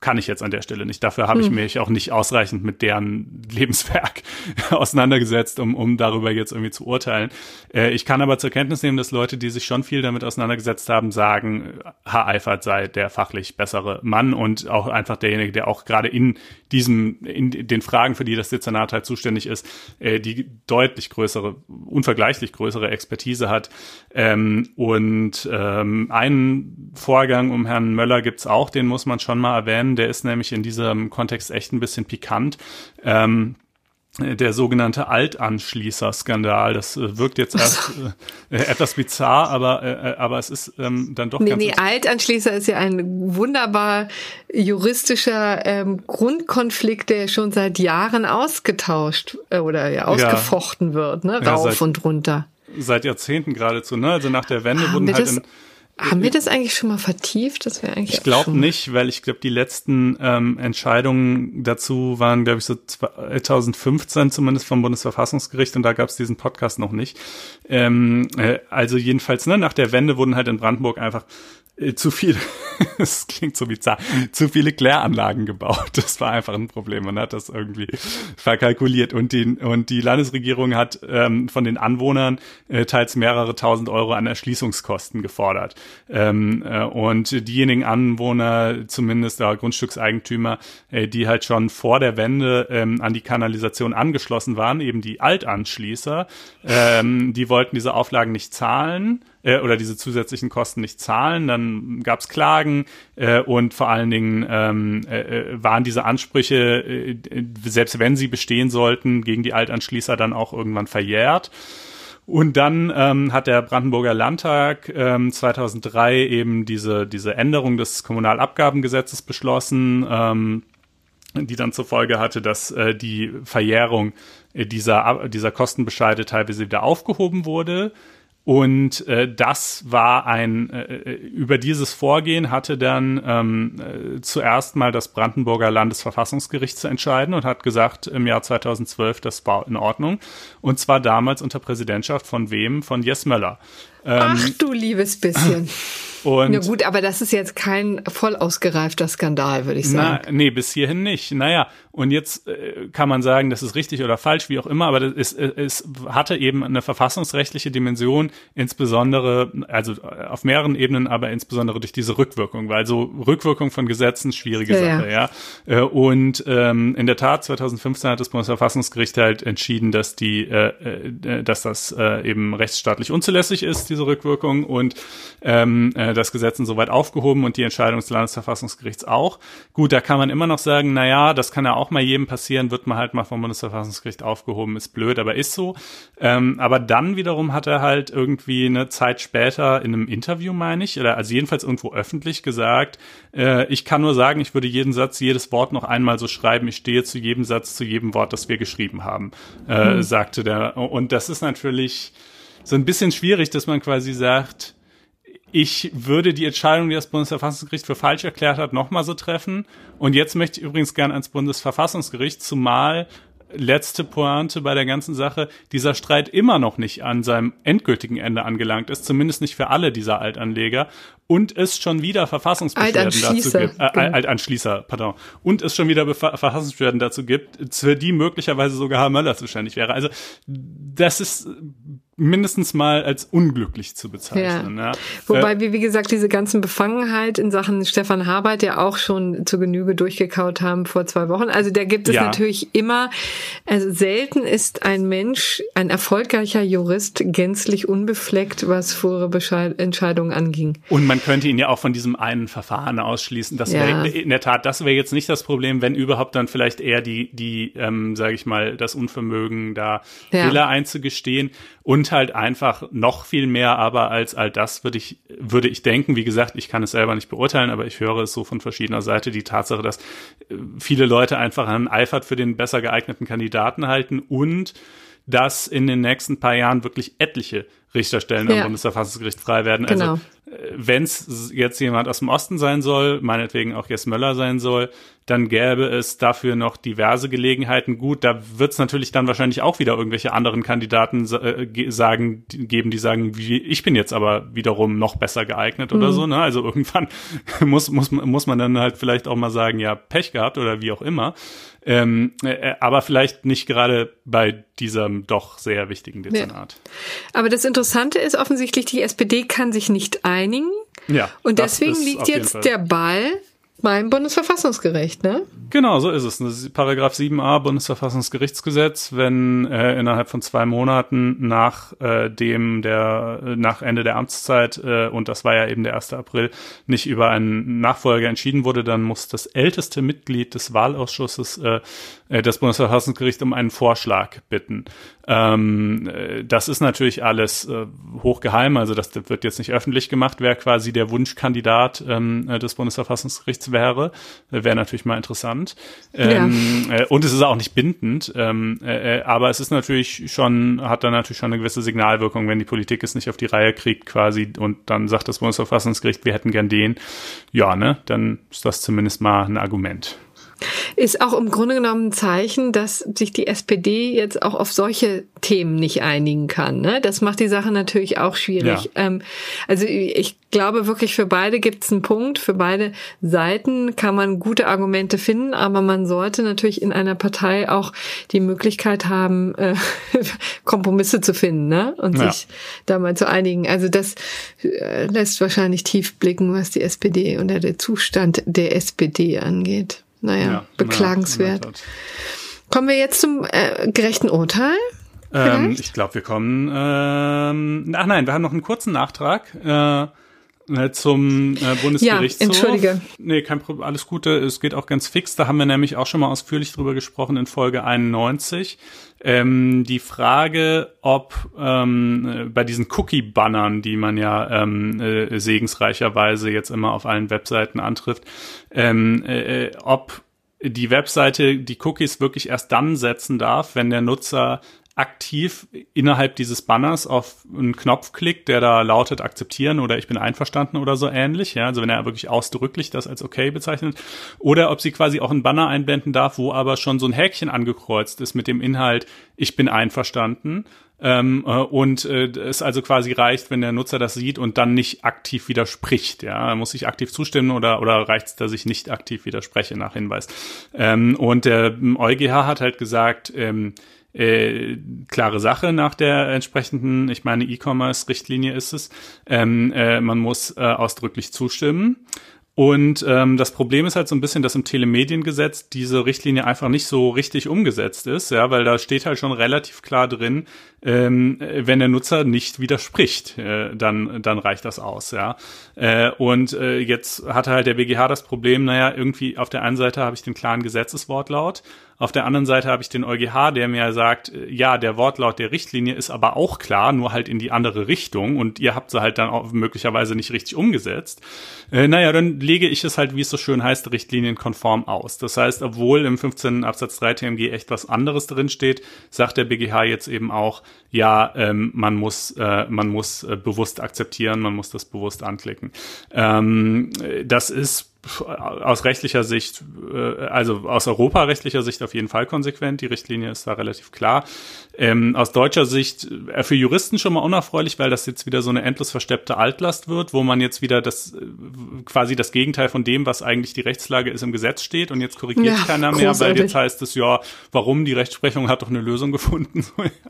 kann ich jetzt an der Stelle nicht. Dafür habe ich hm. mich auch nicht ausreichend mit deren Lebenswerk [LAUGHS] auseinandergesetzt, um, um darüber jetzt irgendwie zu urteilen. Äh, ich kann aber zur Kenntnis nehmen, dass Leute, die sich schon viel damit auseinandergesetzt haben, sagen, Herr Eifert sei der fachlich bessere Mann und auch einfach derjenige, der auch gerade in diesem, in den Fragen, für die das Dezernat halt zuständig ist, äh, die deutlich größere, unvergleichlich größere Expertise hat. Ähm, und ähm, einen Vorgang um Herrn Möller gibt's auch, den muss man schon mal erwähnen der ist nämlich in diesem Kontext echt ein bisschen pikant. Ähm, der sogenannte Altanschließer-Skandal. Das äh, wirkt jetzt erst äh, etwas bizarr, aber, äh, äh, aber es ist ähm, dann doch nee, ganz... Nee, Altanschließer ist ja ein wunderbar juristischer ähm, Grundkonflikt, der schon seit Jahren ausgetauscht äh, oder ja, ausgefochten ja. wird, ne? rauf ja, seit, und runter. Seit Jahrzehnten geradezu. Ne? Also nach der Wende wurden halt in haben wir das eigentlich schon mal vertieft? Das wäre eigentlich. Ich glaube nicht, weil ich glaube, die letzten ähm, Entscheidungen dazu waren, glaube ich, so 2015 zumindest vom Bundesverfassungsgericht und da gab es diesen Podcast noch nicht. Ähm, äh, also jedenfalls, ne, nach der Wende wurden halt in Brandenburg einfach äh, zu viel, [LAUGHS] es klingt so bizarr, zu viele Kläranlagen gebaut. Das war einfach ein Problem. Man hat das irgendwie verkalkuliert und die, und die Landesregierung hat ähm, von den Anwohnern äh, teils mehrere tausend Euro an Erschließungskosten gefordert. Ähm, äh, und diejenigen Anwohner, zumindest äh, Grundstückseigentümer, äh, die halt schon vor der Wende ähm, an die Kanalisation angeschlossen waren, eben die Altanschließer, ähm, die wollten diese Auflagen nicht zahlen äh, oder diese zusätzlichen Kosten nicht zahlen. Dann gab es Klagen äh, und vor allen Dingen ähm, äh, äh, waren diese Ansprüche, äh, selbst wenn sie bestehen sollten, gegen die Altanschließer dann auch irgendwann verjährt. Und dann ähm, hat der Brandenburger Landtag ähm, 2003 eben diese, diese Änderung des Kommunalabgabengesetzes beschlossen, ähm, die dann zur Folge hatte, dass äh, die Verjährung dieser, dieser Kostenbescheide teilweise wieder aufgehoben wurde. Und äh, das war ein, äh, äh, über dieses Vorgehen hatte dann ähm, äh, zuerst mal das Brandenburger Landesverfassungsgericht zu entscheiden und hat gesagt, im Jahr 2012, das war in Ordnung. Und zwar damals unter Präsidentschaft von wem? Von Jes Möller. Ähm, Ach du liebes bisschen. [CLEARS THROAT] Und Na gut, aber das ist jetzt kein voll ausgereifter Skandal, würde ich sagen. Na, nee, bis hierhin nicht. Naja, und jetzt äh, kann man sagen, das ist richtig oder falsch, wie auch immer, aber es, es hatte eben eine verfassungsrechtliche Dimension, insbesondere, also auf mehreren Ebenen, aber insbesondere durch diese Rückwirkung, weil so Rückwirkung von Gesetzen, schwierige ja, Sache, ja. ja. Äh, und ähm, in der Tat, 2015 hat das Bundesverfassungsgericht halt entschieden, dass die, äh, äh, dass das äh, eben rechtsstaatlich unzulässig ist, diese Rückwirkung, und ähm, äh, das Gesetz insoweit aufgehoben und die Entscheidung des Landesverfassungsgerichts auch. Gut, da kann man immer noch sagen, na ja, das kann ja auch mal jedem passieren, wird man halt mal vom Bundesverfassungsgericht aufgehoben, ist blöd, aber ist so. Ähm, aber dann wiederum hat er halt irgendwie eine Zeit später in einem Interview, meine ich, oder also jedenfalls irgendwo öffentlich gesagt, äh, ich kann nur sagen, ich würde jeden Satz, jedes Wort noch einmal so schreiben, ich stehe zu jedem Satz, zu jedem Wort, das wir geschrieben haben, äh, hm. sagte der. Und das ist natürlich so ein bisschen schwierig, dass man quasi sagt, ich würde die Entscheidung, die das Bundesverfassungsgericht für falsch erklärt hat, nochmal so treffen. Und jetzt möchte ich übrigens gern ans Bundesverfassungsgericht, zumal letzte Pointe bei der ganzen Sache, dieser Streit immer noch nicht an seinem endgültigen Ende angelangt ist, zumindest nicht für alle dieser Altanleger und es schon wieder Verfassungsbeschwerden dazu gibt, äh, genau. Altanschließer, pardon, und es schon wieder Befa Verfassungsbeschwerden dazu gibt, für die möglicherweise sogar Herr Möller zuständig wäre. Also das ist mindestens mal als unglücklich zu bezeichnen. Ja. ja. Wobei äh, wir, wie gesagt, diese ganzen Befangenheit in Sachen Stefan Habert ja auch schon zu Genüge durchgekaut haben vor zwei Wochen. Also da gibt es ja. natürlich immer, also selten ist ein Mensch, ein erfolgreicher Jurist gänzlich unbefleckt, was vor Entscheidungen anging. Und man könnte ihn ja auch von diesem einen Verfahren ausschließen. Das wäre in der Tat, das wäre jetzt nicht das Problem, wenn überhaupt dann vielleicht eher die, die, ähm, sage ich mal, das Unvermögen da Fehler einzugestehen und halt einfach noch viel mehr, aber als all das würde ich, würde ich denken, wie gesagt, ich kann es selber nicht beurteilen, aber ich höre es so von verschiedener Seite, die Tatsache, dass äh, viele Leute einfach einen Eifert für den besser geeigneten Kandidaten halten und dass in den nächsten paar Jahren wirklich etliche Richterstellen ja. am Bundesverfassungsgericht frei werden. Also, genau. wenn es jetzt jemand aus dem Osten sein soll, meinetwegen auch Jess Möller sein soll, dann gäbe es dafür noch diverse Gelegenheiten. Gut, da wird es natürlich dann wahrscheinlich auch wieder irgendwelche anderen Kandidaten äh, sagen, geben, die sagen, wie, ich bin jetzt aber wiederum noch besser geeignet oder mhm. so. Ne? Also irgendwann [LAUGHS] muss, muss, muss man dann halt vielleicht auch mal sagen, ja, Pech gehabt oder wie auch immer. Ähm, äh, aber vielleicht nicht gerade bei diesem doch sehr wichtigen Dezernat. Ja. Aber das Interessante ist offensichtlich, die SPD kann sich nicht einigen. Ja. Und deswegen liegt jetzt der Ball beim Bundesverfassungsgericht, ne? Genau, so ist es. Das Paragraph 7a Bundesverfassungsgerichtsgesetz, wenn äh, innerhalb von zwei Monaten nach äh, dem der nach Ende der Amtszeit äh, und das war ja eben der 1. April nicht über einen Nachfolger entschieden wurde, dann muss das älteste Mitglied des Wahlausschusses äh das Bundesverfassungsgericht um einen Vorschlag bitten. Ähm, äh, das ist natürlich alles äh, hochgeheim, also das wird jetzt nicht öffentlich gemacht, wer quasi der Wunschkandidat ähm, äh, des Bundesverfassungsgerichts wäre. Wäre natürlich mal interessant. Ähm, ja. äh, und es ist auch nicht bindend, ähm, äh, äh, aber es ist natürlich schon, hat dann natürlich schon eine gewisse Signalwirkung, wenn die Politik es nicht auf die Reihe kriegt quasi und dann sagt das Bundesverfassungsgericht, wir hätten gern den. Ja, ne, dann ist das zumindest mal ein Argument. Ist auch im Grunde genommen ein Zeichen, dass sich die SPD jetzt auch auf solche Themen nicht einigen kann. Ne? Das macht die Sache natürlich auch schwierig. Ja. Ähm, also ich glaube wirklich, für beide gibt es einen Punkt. Für beide Seiten kann man gute Argumente finden, aber man sollte natürlich in einer Partei auch die Möglichkeit haben, äh, [LAUGHS] Kompromisse zu finden ne? und ja. sich da mal zu einigen. Also das äh, lässt wahrscheinlich tief blicken, was die SPD und der Zustand der SPD angeht. Naja, ja, beklagenswert. Ja, kommen wir jetzt zum äh, gerechten Urteil? Ähm, ich glaube, wir kommen. Ähm, ach nein, wir haben noch einen kurzen Nachtrag. Äh zum äh, Bundesgerichtshof. Ja, entschuldige. Nee, kein Problem, alles Gute. Es geht auch ganz fix. Da haben wir nämlich auch schon mal ausführlich drüber gesprochen in Folge 91. Ähm, die Frage, ob ähm, bei diesen Cookie-Bannern, die man ja ähm, äh, segensreicherweise jetzt immer auf allen Webseiten antrifft, ähm, äh, ob die Webseite die Cookies wirklich erst dann setzen darf, wenn der Nutzer aktiv innerhalb dieses Banners auf einen Knopf klickt, der da lautet akzeptieren oder ich bin einverstanden oder so ähnlich, ja, also wenn er wirklich ausdrücklich das als okay bezeichnet, oder ob sie quasi auch einen Banner einblenden darf, wo aber schon so ein Häkchen angekreuzt ist mit dem Inhalt ich bin einverstanden ähm, äh, und äh, es also quasi reicht, wenn der Nutzer das sieht und dann nicht aktiv widerspricht. Ja, muss ich aktiv zustimmen oder oder reicht es, dass ich nicht aktiv widerspreche nach Hinweis. Ähm, und der EuGH hat halt gesagt, ähm, äh, klare Sache nach der entsprechenden, ich meine, E-Commerce-Richtlinie ist es. Ähm, äh, man muss äh, ausdrücklich zustimmen. Und ähm, das Problem ist halt so ein bisschen, dass im Telemediengesetz diese Richtlinie einfach nicht so richtig umgesetzt ist, ja, weil da steht halt schon relativ klar drin, ähm, wenn der Nutzer nicht widerspricht, äh, dann dann reicht das aus, ja. Äh, und äh, jetzt hatte halt der BGH das Problem, naja, irgendwie auf der einen Seite habe ich den klaren Gesetzeswortlaut auf der anderen Seite habe ich den EuGH, der mir sagt, äh, ja, der Wortlaut der Richtlinie ist aber auch klar, nur halt in die andere Richtung und ihr habt sie halt dann auch möglicherweise nicht richtig umgesetzt. Äh, naja, dann lege ich es halt, wie es so schön heißt, richtlinienkonform aus. Das heißt, obwohl im 15. Absatz 3 TMG echt was anderes drin steht, sagt der BGH jetzt eben auch, ja, ähm, man muss, äh, man muss äh, bewusst akzeptieren, man muss das bewusst anklicken. Ähm, das ist aus rechtlicher Sicht, äh, also aus europarechtlicher Sicht auf jeden Fall konsequent. Die Richtlinie ist da relativ klar. Ähm, aus deutscher Sicht äh, für Juristen schon mal unerfreulich, weil das jetzt wieder so eine endlos versteppte Altlast wird, wo man jetzt wieder das äh, quasi das Gegenteil von dem, was eigentlich die Rechtslage ist, im Gesetz steht und jetzt korrigiert ja, keiner mehr, großartig. weil jetzt heißt es ja, warum die Rechtsprechung hat doch eine Lösung gefunden.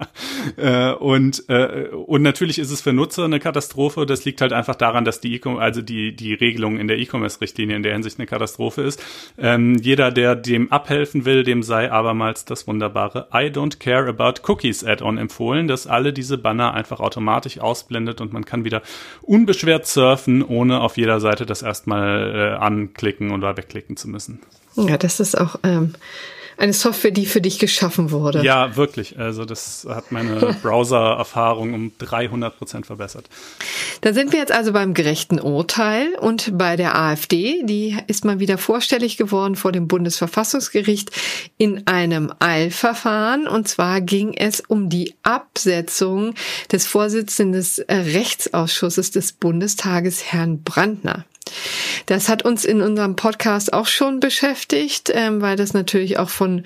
[LAUGHS] äh, und äh, und natürlich ist es für Nutzer eine Katastrophe. Das liegt halt einfach daran, dass die e also die die Regelung in der E-Commerce-Richtlinie in der Hinsicht eine Katastrophe ist. Ähm, jeder, der dem abhelfen will, dem sei abermals das wunderbare I don't care about Cookies Add-on empfohlen, dass alle diese Banner einfach automatisch ausblendet und man kann wieder unbeschwert surfen, ohne auf jeder Seite das erstmal äh, anklicken oder wegklicken zu müssen. Ja, das ist auch ähm, eine Software, die für dich geschaffen wurde. Ja, wirklich. Also das hat meine [LAUGHS] Browser-Erfahrung um 300 Prozent verbessert. Da sind wir jetzt also beim gerechten Urteil und bei der AfD. Die ist mal wieder vorstellig geworden vor dem Bundesverfassungsgericht in einem Eilverfahren. Und zwar ging es um die Absetzung des Vorsitzenden des Rechtsausschusses des Bundestages, Herrn Brandner. Das hat uns in unserem Podcast auch schon beschäftigt, ähm, weil das natürlich auch von,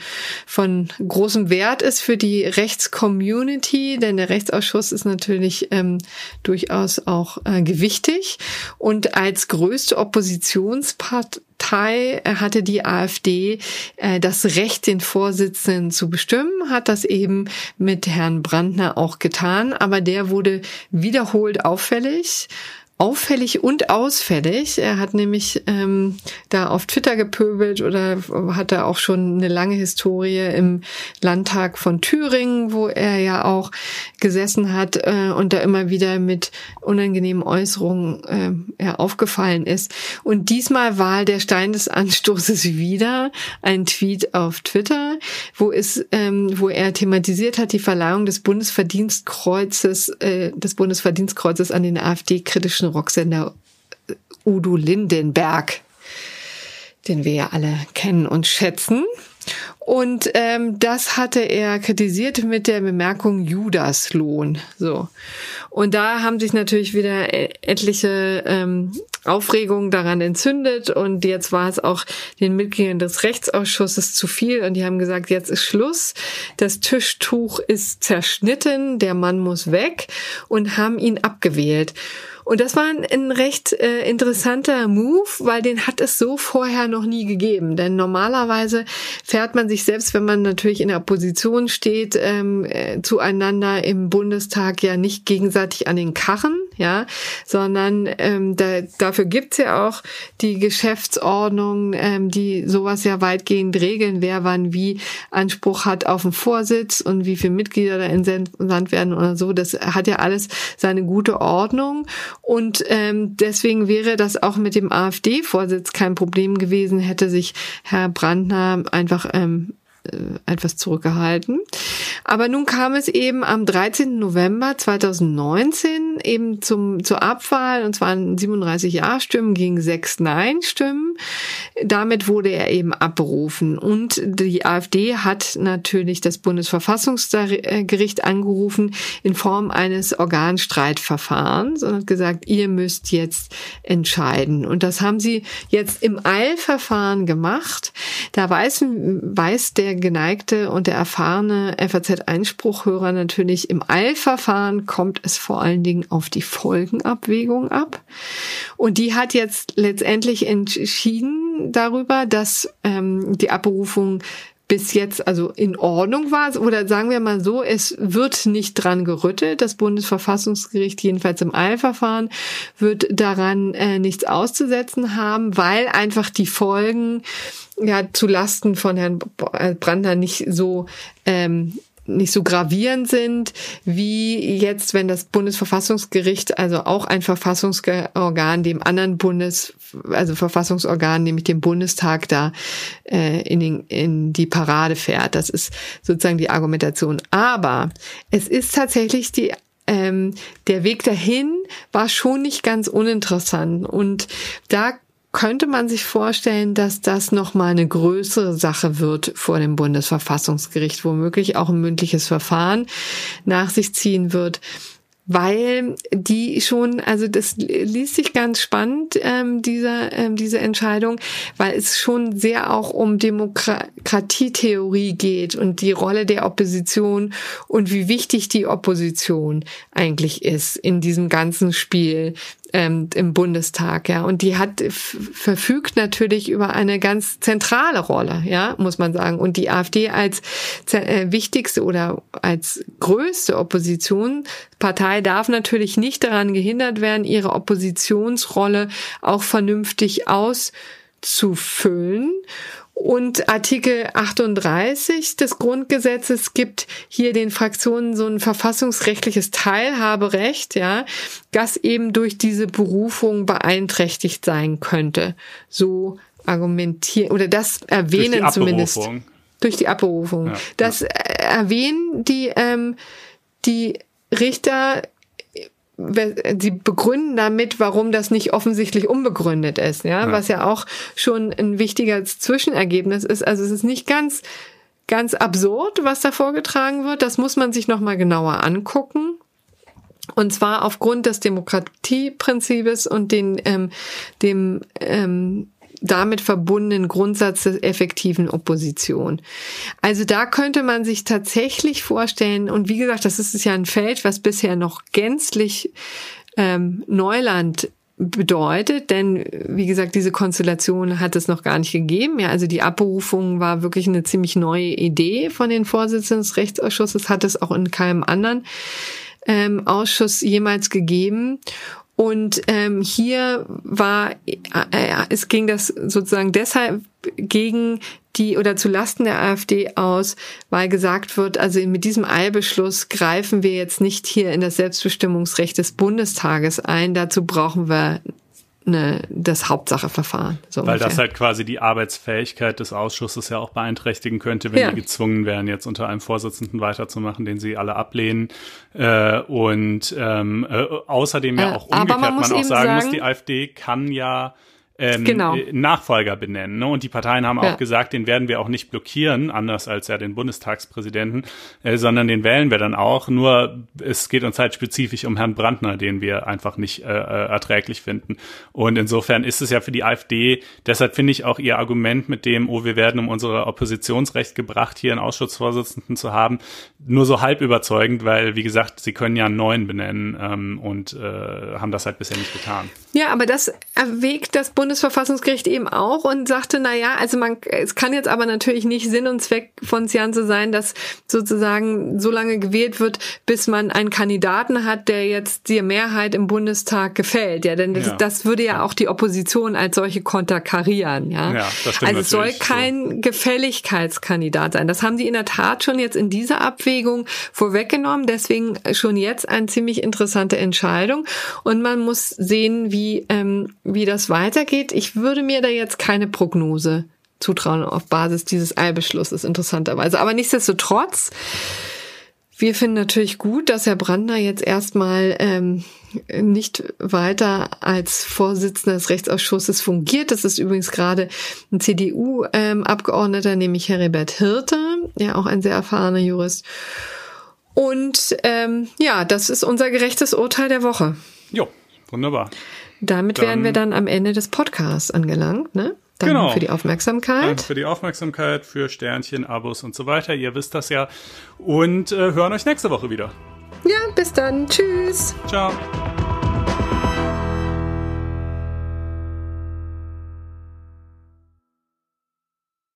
von großem Wert ist für die Rechtscommunity, denn der Rechtsausschuss ist natürlich ähm, durchaus auch äh, gewichtig. Und als größte Oppositionspartei hatte die AfD äh, das Recht, den Vorsitzenden zu bestimmen, hat das eben mit Herrn Brandner auch getan, aber der wurde wiederholt auffällig auffällig und ausfällig. Er hat nämlich ähm, da auf Twitter gepöbelt oder hat da auch schon eine lange Historie im Landtag von Thüringen, wo er ja auch gesessen hat äh, und da immer wieder mit unangenehmen Äußerungen äh, ja, aufgefallen ist. Und diesmal war der Stein des Anstoßes wieder ein Tweet auf Twitter, wo es, ähm, wo er thematisiert hat die Verleihung des Bundesverdienstkreuzes, äh, des Bundesverdienstkreuzes an den AfD-kritischen deutschen Rocksender Udo Lindenberg, den wir ja alle kennen und schätzen. Und ähm, das hatte er kritisiert mit der Bemerkung Judaslohn. So. Und da haben sich natürlich wieder e-, etliche ähm, Aufregungen daran entzündet. Und jetzt war es auch den Mitgliedern des Rechtsausschusses zu viel. Und die haben gesagt, jetzt ist Schluss. Das Tischtuch ist zerschnitten. Der Mann muss weg. Und haben ihn abgewählt. Und das war ein, ein recht äh, interessanter Move, weil den hat es so vorher noch nie gegeben. Denn normalerweise fährt man sich selbst, wenn man natürlich in der Opposition steht, ähm, äh, zueinander im Bundestag ja nicht gegenseitig an den Karren, ja, sondern ähm, da, dafür gibt's ja auch die Geschäftsordnung, ähm, die sowas ja weitgehend regeln, wer wann wie Anspruch hat auf den Vorsitz und wie viele Mitglieder da entsandt werden oder so. Das hat ja alles seine gute Ordnung. Und ähm, deswegen wäre das auch mit dem AfD-Vorsitz kein Problem gewesen, hätte sich Herr Brandner einfach ähm, äh, etwas zurückgehalten. Aber nun kam es eben am 13. November 2019 eben zum, zur Abwahl und zwar 37 Ja-Stimmen gegen 6 Nein-Stimmen. Damit wurde er eben abberufen und die AfD hat natürlich das Bundesverfassungsgericht angerufen in Form eines Organstreitverfahrens und hat gesagt, ihr müsst jetzt entscheiden. Und das haben sie jetzt im Eilverfahren gemacht. Da weiß, weiß der geneigte und der erfahrene FAZ-Einspruchhörer natürlich im Eilverfahren kommt es vor allen Dingen auf die Folgenabwägung ab. Und die hat jetzt letztendlich entschieden darüber, dass ähm, die Abberufung bis jetzt also in Ordnung war oder sagen wir mal so, es wird nicht dran gerüttelt. Das Bundesverfassungsgericht jedenfalls im Eilverfahren wird daran äh, nichts auszusetzen haben, weil einfach die Folgen ja zu Lasten von Herrn äh, Brandner nicht so ähm, nicht so gravierend sind, wie jetzt, wenn das Bundesverfassungsgericht, also auch ein Verfassungsorgan, dem anderen Bundes, also Verfassungsorgan, nämlich dem Bundestag, da äh, in, den, in die Parade fährt. Das ist sozusagen die Argumentation. Aber es ist tatsächlich die ähm, der Weg dahin war schon nicht ganz uninteressant. Und da könnte man sich vorstellen, dass das nochmal eine größere Sache wird vor dem Bundesverfassungsgericht, womöglich auch ein mündliches Verfahren nach sich ziehen wird? Weil die schon, also das liest sich ganz spannend, ähm, diese, ähm, diese Entscheidung, weil es schon sehr auch um Demokratietheorie geht und die Rolle der Opposition und wie wichtig die Opposition eigentlich ist in diesem ganzen Spiel ähm, im Bundestag, ja. Und die hat verfügt natürlich über eine ganz zentrale Rolle, ja, muss man sagen. Und die AfD als äh, wichtigste oder als größte Oppositionspartei darf natürlich nicht daran gehindert werden, ihre Oppositionsrolle auch vernünftig auszufüllen. Und Artikel 38 des Grundgesetzes gibt hier den Fraktionen so ein verfassungsrechtliches Teilhaberecht, ja, das eben durch diese Berufung beeinträchtigt sein könnte. So argumentieren oder das erwähnen zumindest. Durch die Abberufung. Ja, das ja. erwähnen die, ähm, die Richter sie begründen damit, warum das nicht offensichtlich unbegründet ist, ja? ja, was ja auch schon ein wichtiges Zwischenergebnis ist. Also es ist nicht ganz ganz absurd, was da vorgetragen wird. Das muss man sich noch mal genauer angucken. Und zwar aufgrund des Demokratieprinzips und den, ähm, dem ähm, damit verbundenen Grundsatz der effektiven Opposition. Also da könnte man sich tatsächlich vorstellen, und wie gesagt, das ist ja ein Feld, was bisher noch gänzlich ähm, Neuland bedeutet, denn wie gesagt, diese Konstellation hat es noch gar nicht gegeben. Ja, also die Abberufung war wirklich eine ziemlich neue Idee von den Vorsitzenden des Rechtsausschusses, hat es auch in keinem anderen ähm, Ausschuss jemals gegeben. Und ähm, hier war, äh, äh, es ging das sozusagen deshalb gegen die oder zu Lasten der AfD aus, weil gesagt wird, also mit diesem Eilbeschluss greifen wir jetzt nicht hier in das Selbstbestimmungsrecht des Bundestages ein. Dazu brauchen wir eine, das Hauptsacheverfahren. So Weil ungefähr. das halt quasi die Arbeitsfähigkeit des Ausschusses ja auch beeinträchtigen könnte, wenn ja. die gezwungen wären, jetzt unter einem Vorsitzenden weiterzumachen, den sie alle ablehnen. Äh, und ähm, äh, außerdem ja äh, auch umgekehrt man, man, auch sagen, sagen muss, die AfD kann ja ähm, genau. Äh, Nachfolger benennen. Ne? Und die Parteien haben ja. auch gesagt, den werden wir auch nicht blockieren, anders als ja den Bundestagspräsidenten, äh, sondern den wählen wir dann auch. Nur es geht uns halt spezifisch um Herrn Brandner, den wir einfach nicht äh, äh erträglich finden. Und insofern ist es ja für die AfD, deshalb finde ich auch ihr Argument mit dem, oh, wir werden um unsere Oppositionsrecht gebracht, hier einen Ausschussvorsitzenden zu haben, nur so halb überzeugend, weil, wie gesagt, sie können ja einen neuen benennen ähm, und äh, haben das halt bisher nicht getan. Ja, aber das erwägt das Bund Bundesverfassungsgericht eben auch und sagte, na ja, also man, es kann jetzt aber natürlich nicht Sinn und Zweck von Sianze sein, dass sozusagen so lange gewählt wird, bis man einen Kandidaten hat, der jetzt die Mehrheit im Bundestag gefällt. Ja, denn das, ja. das würde ja auch die Opposition als solche konterkarieren. Ja, ja das stimmt also es soll kein so. Gefälligkeitskandidat sein. Das haben sie in der Tat schon jetzt in dieser Abwägung vorweggenommen. Deswegen schon jetzt eine ziemlich interessante Entscheidung. Und man muss sehen, wie, ähm, wie das weitergeht weitergeht. Ich würde mir da jetzt keine Prognose zutrauen auf Basis dieses Eilbeschlusses, interessanterweise. Aber nichtsdestotrotz, wir finden natürlich gut, dass Herr Brandner jetzt erstmal ähm, nicht weiter als Vorsitzender des Rechtsausschusses fungiert. Das ist übrigens gerade ein CDU-Abgeordneter, ähm, nämlich Heribert Hirte, ja auch ein sehr erfahrener Jurist. Und ähm, ja, das ist unser gerechtes Urteil der Woche. Jo, wunderbar. Damit dann, wären wir dann am Ende des Podcasts angelangt, ne? Danke genau. für die Aufmerksamkeit. Danke für die Aufmerksamkeit, für Sternchen, Abos und so weiter. Ihr wisst das ja. Und äh, hören euch nächste Woche wieder. Ja, bis dann. Tschüss. Ciao.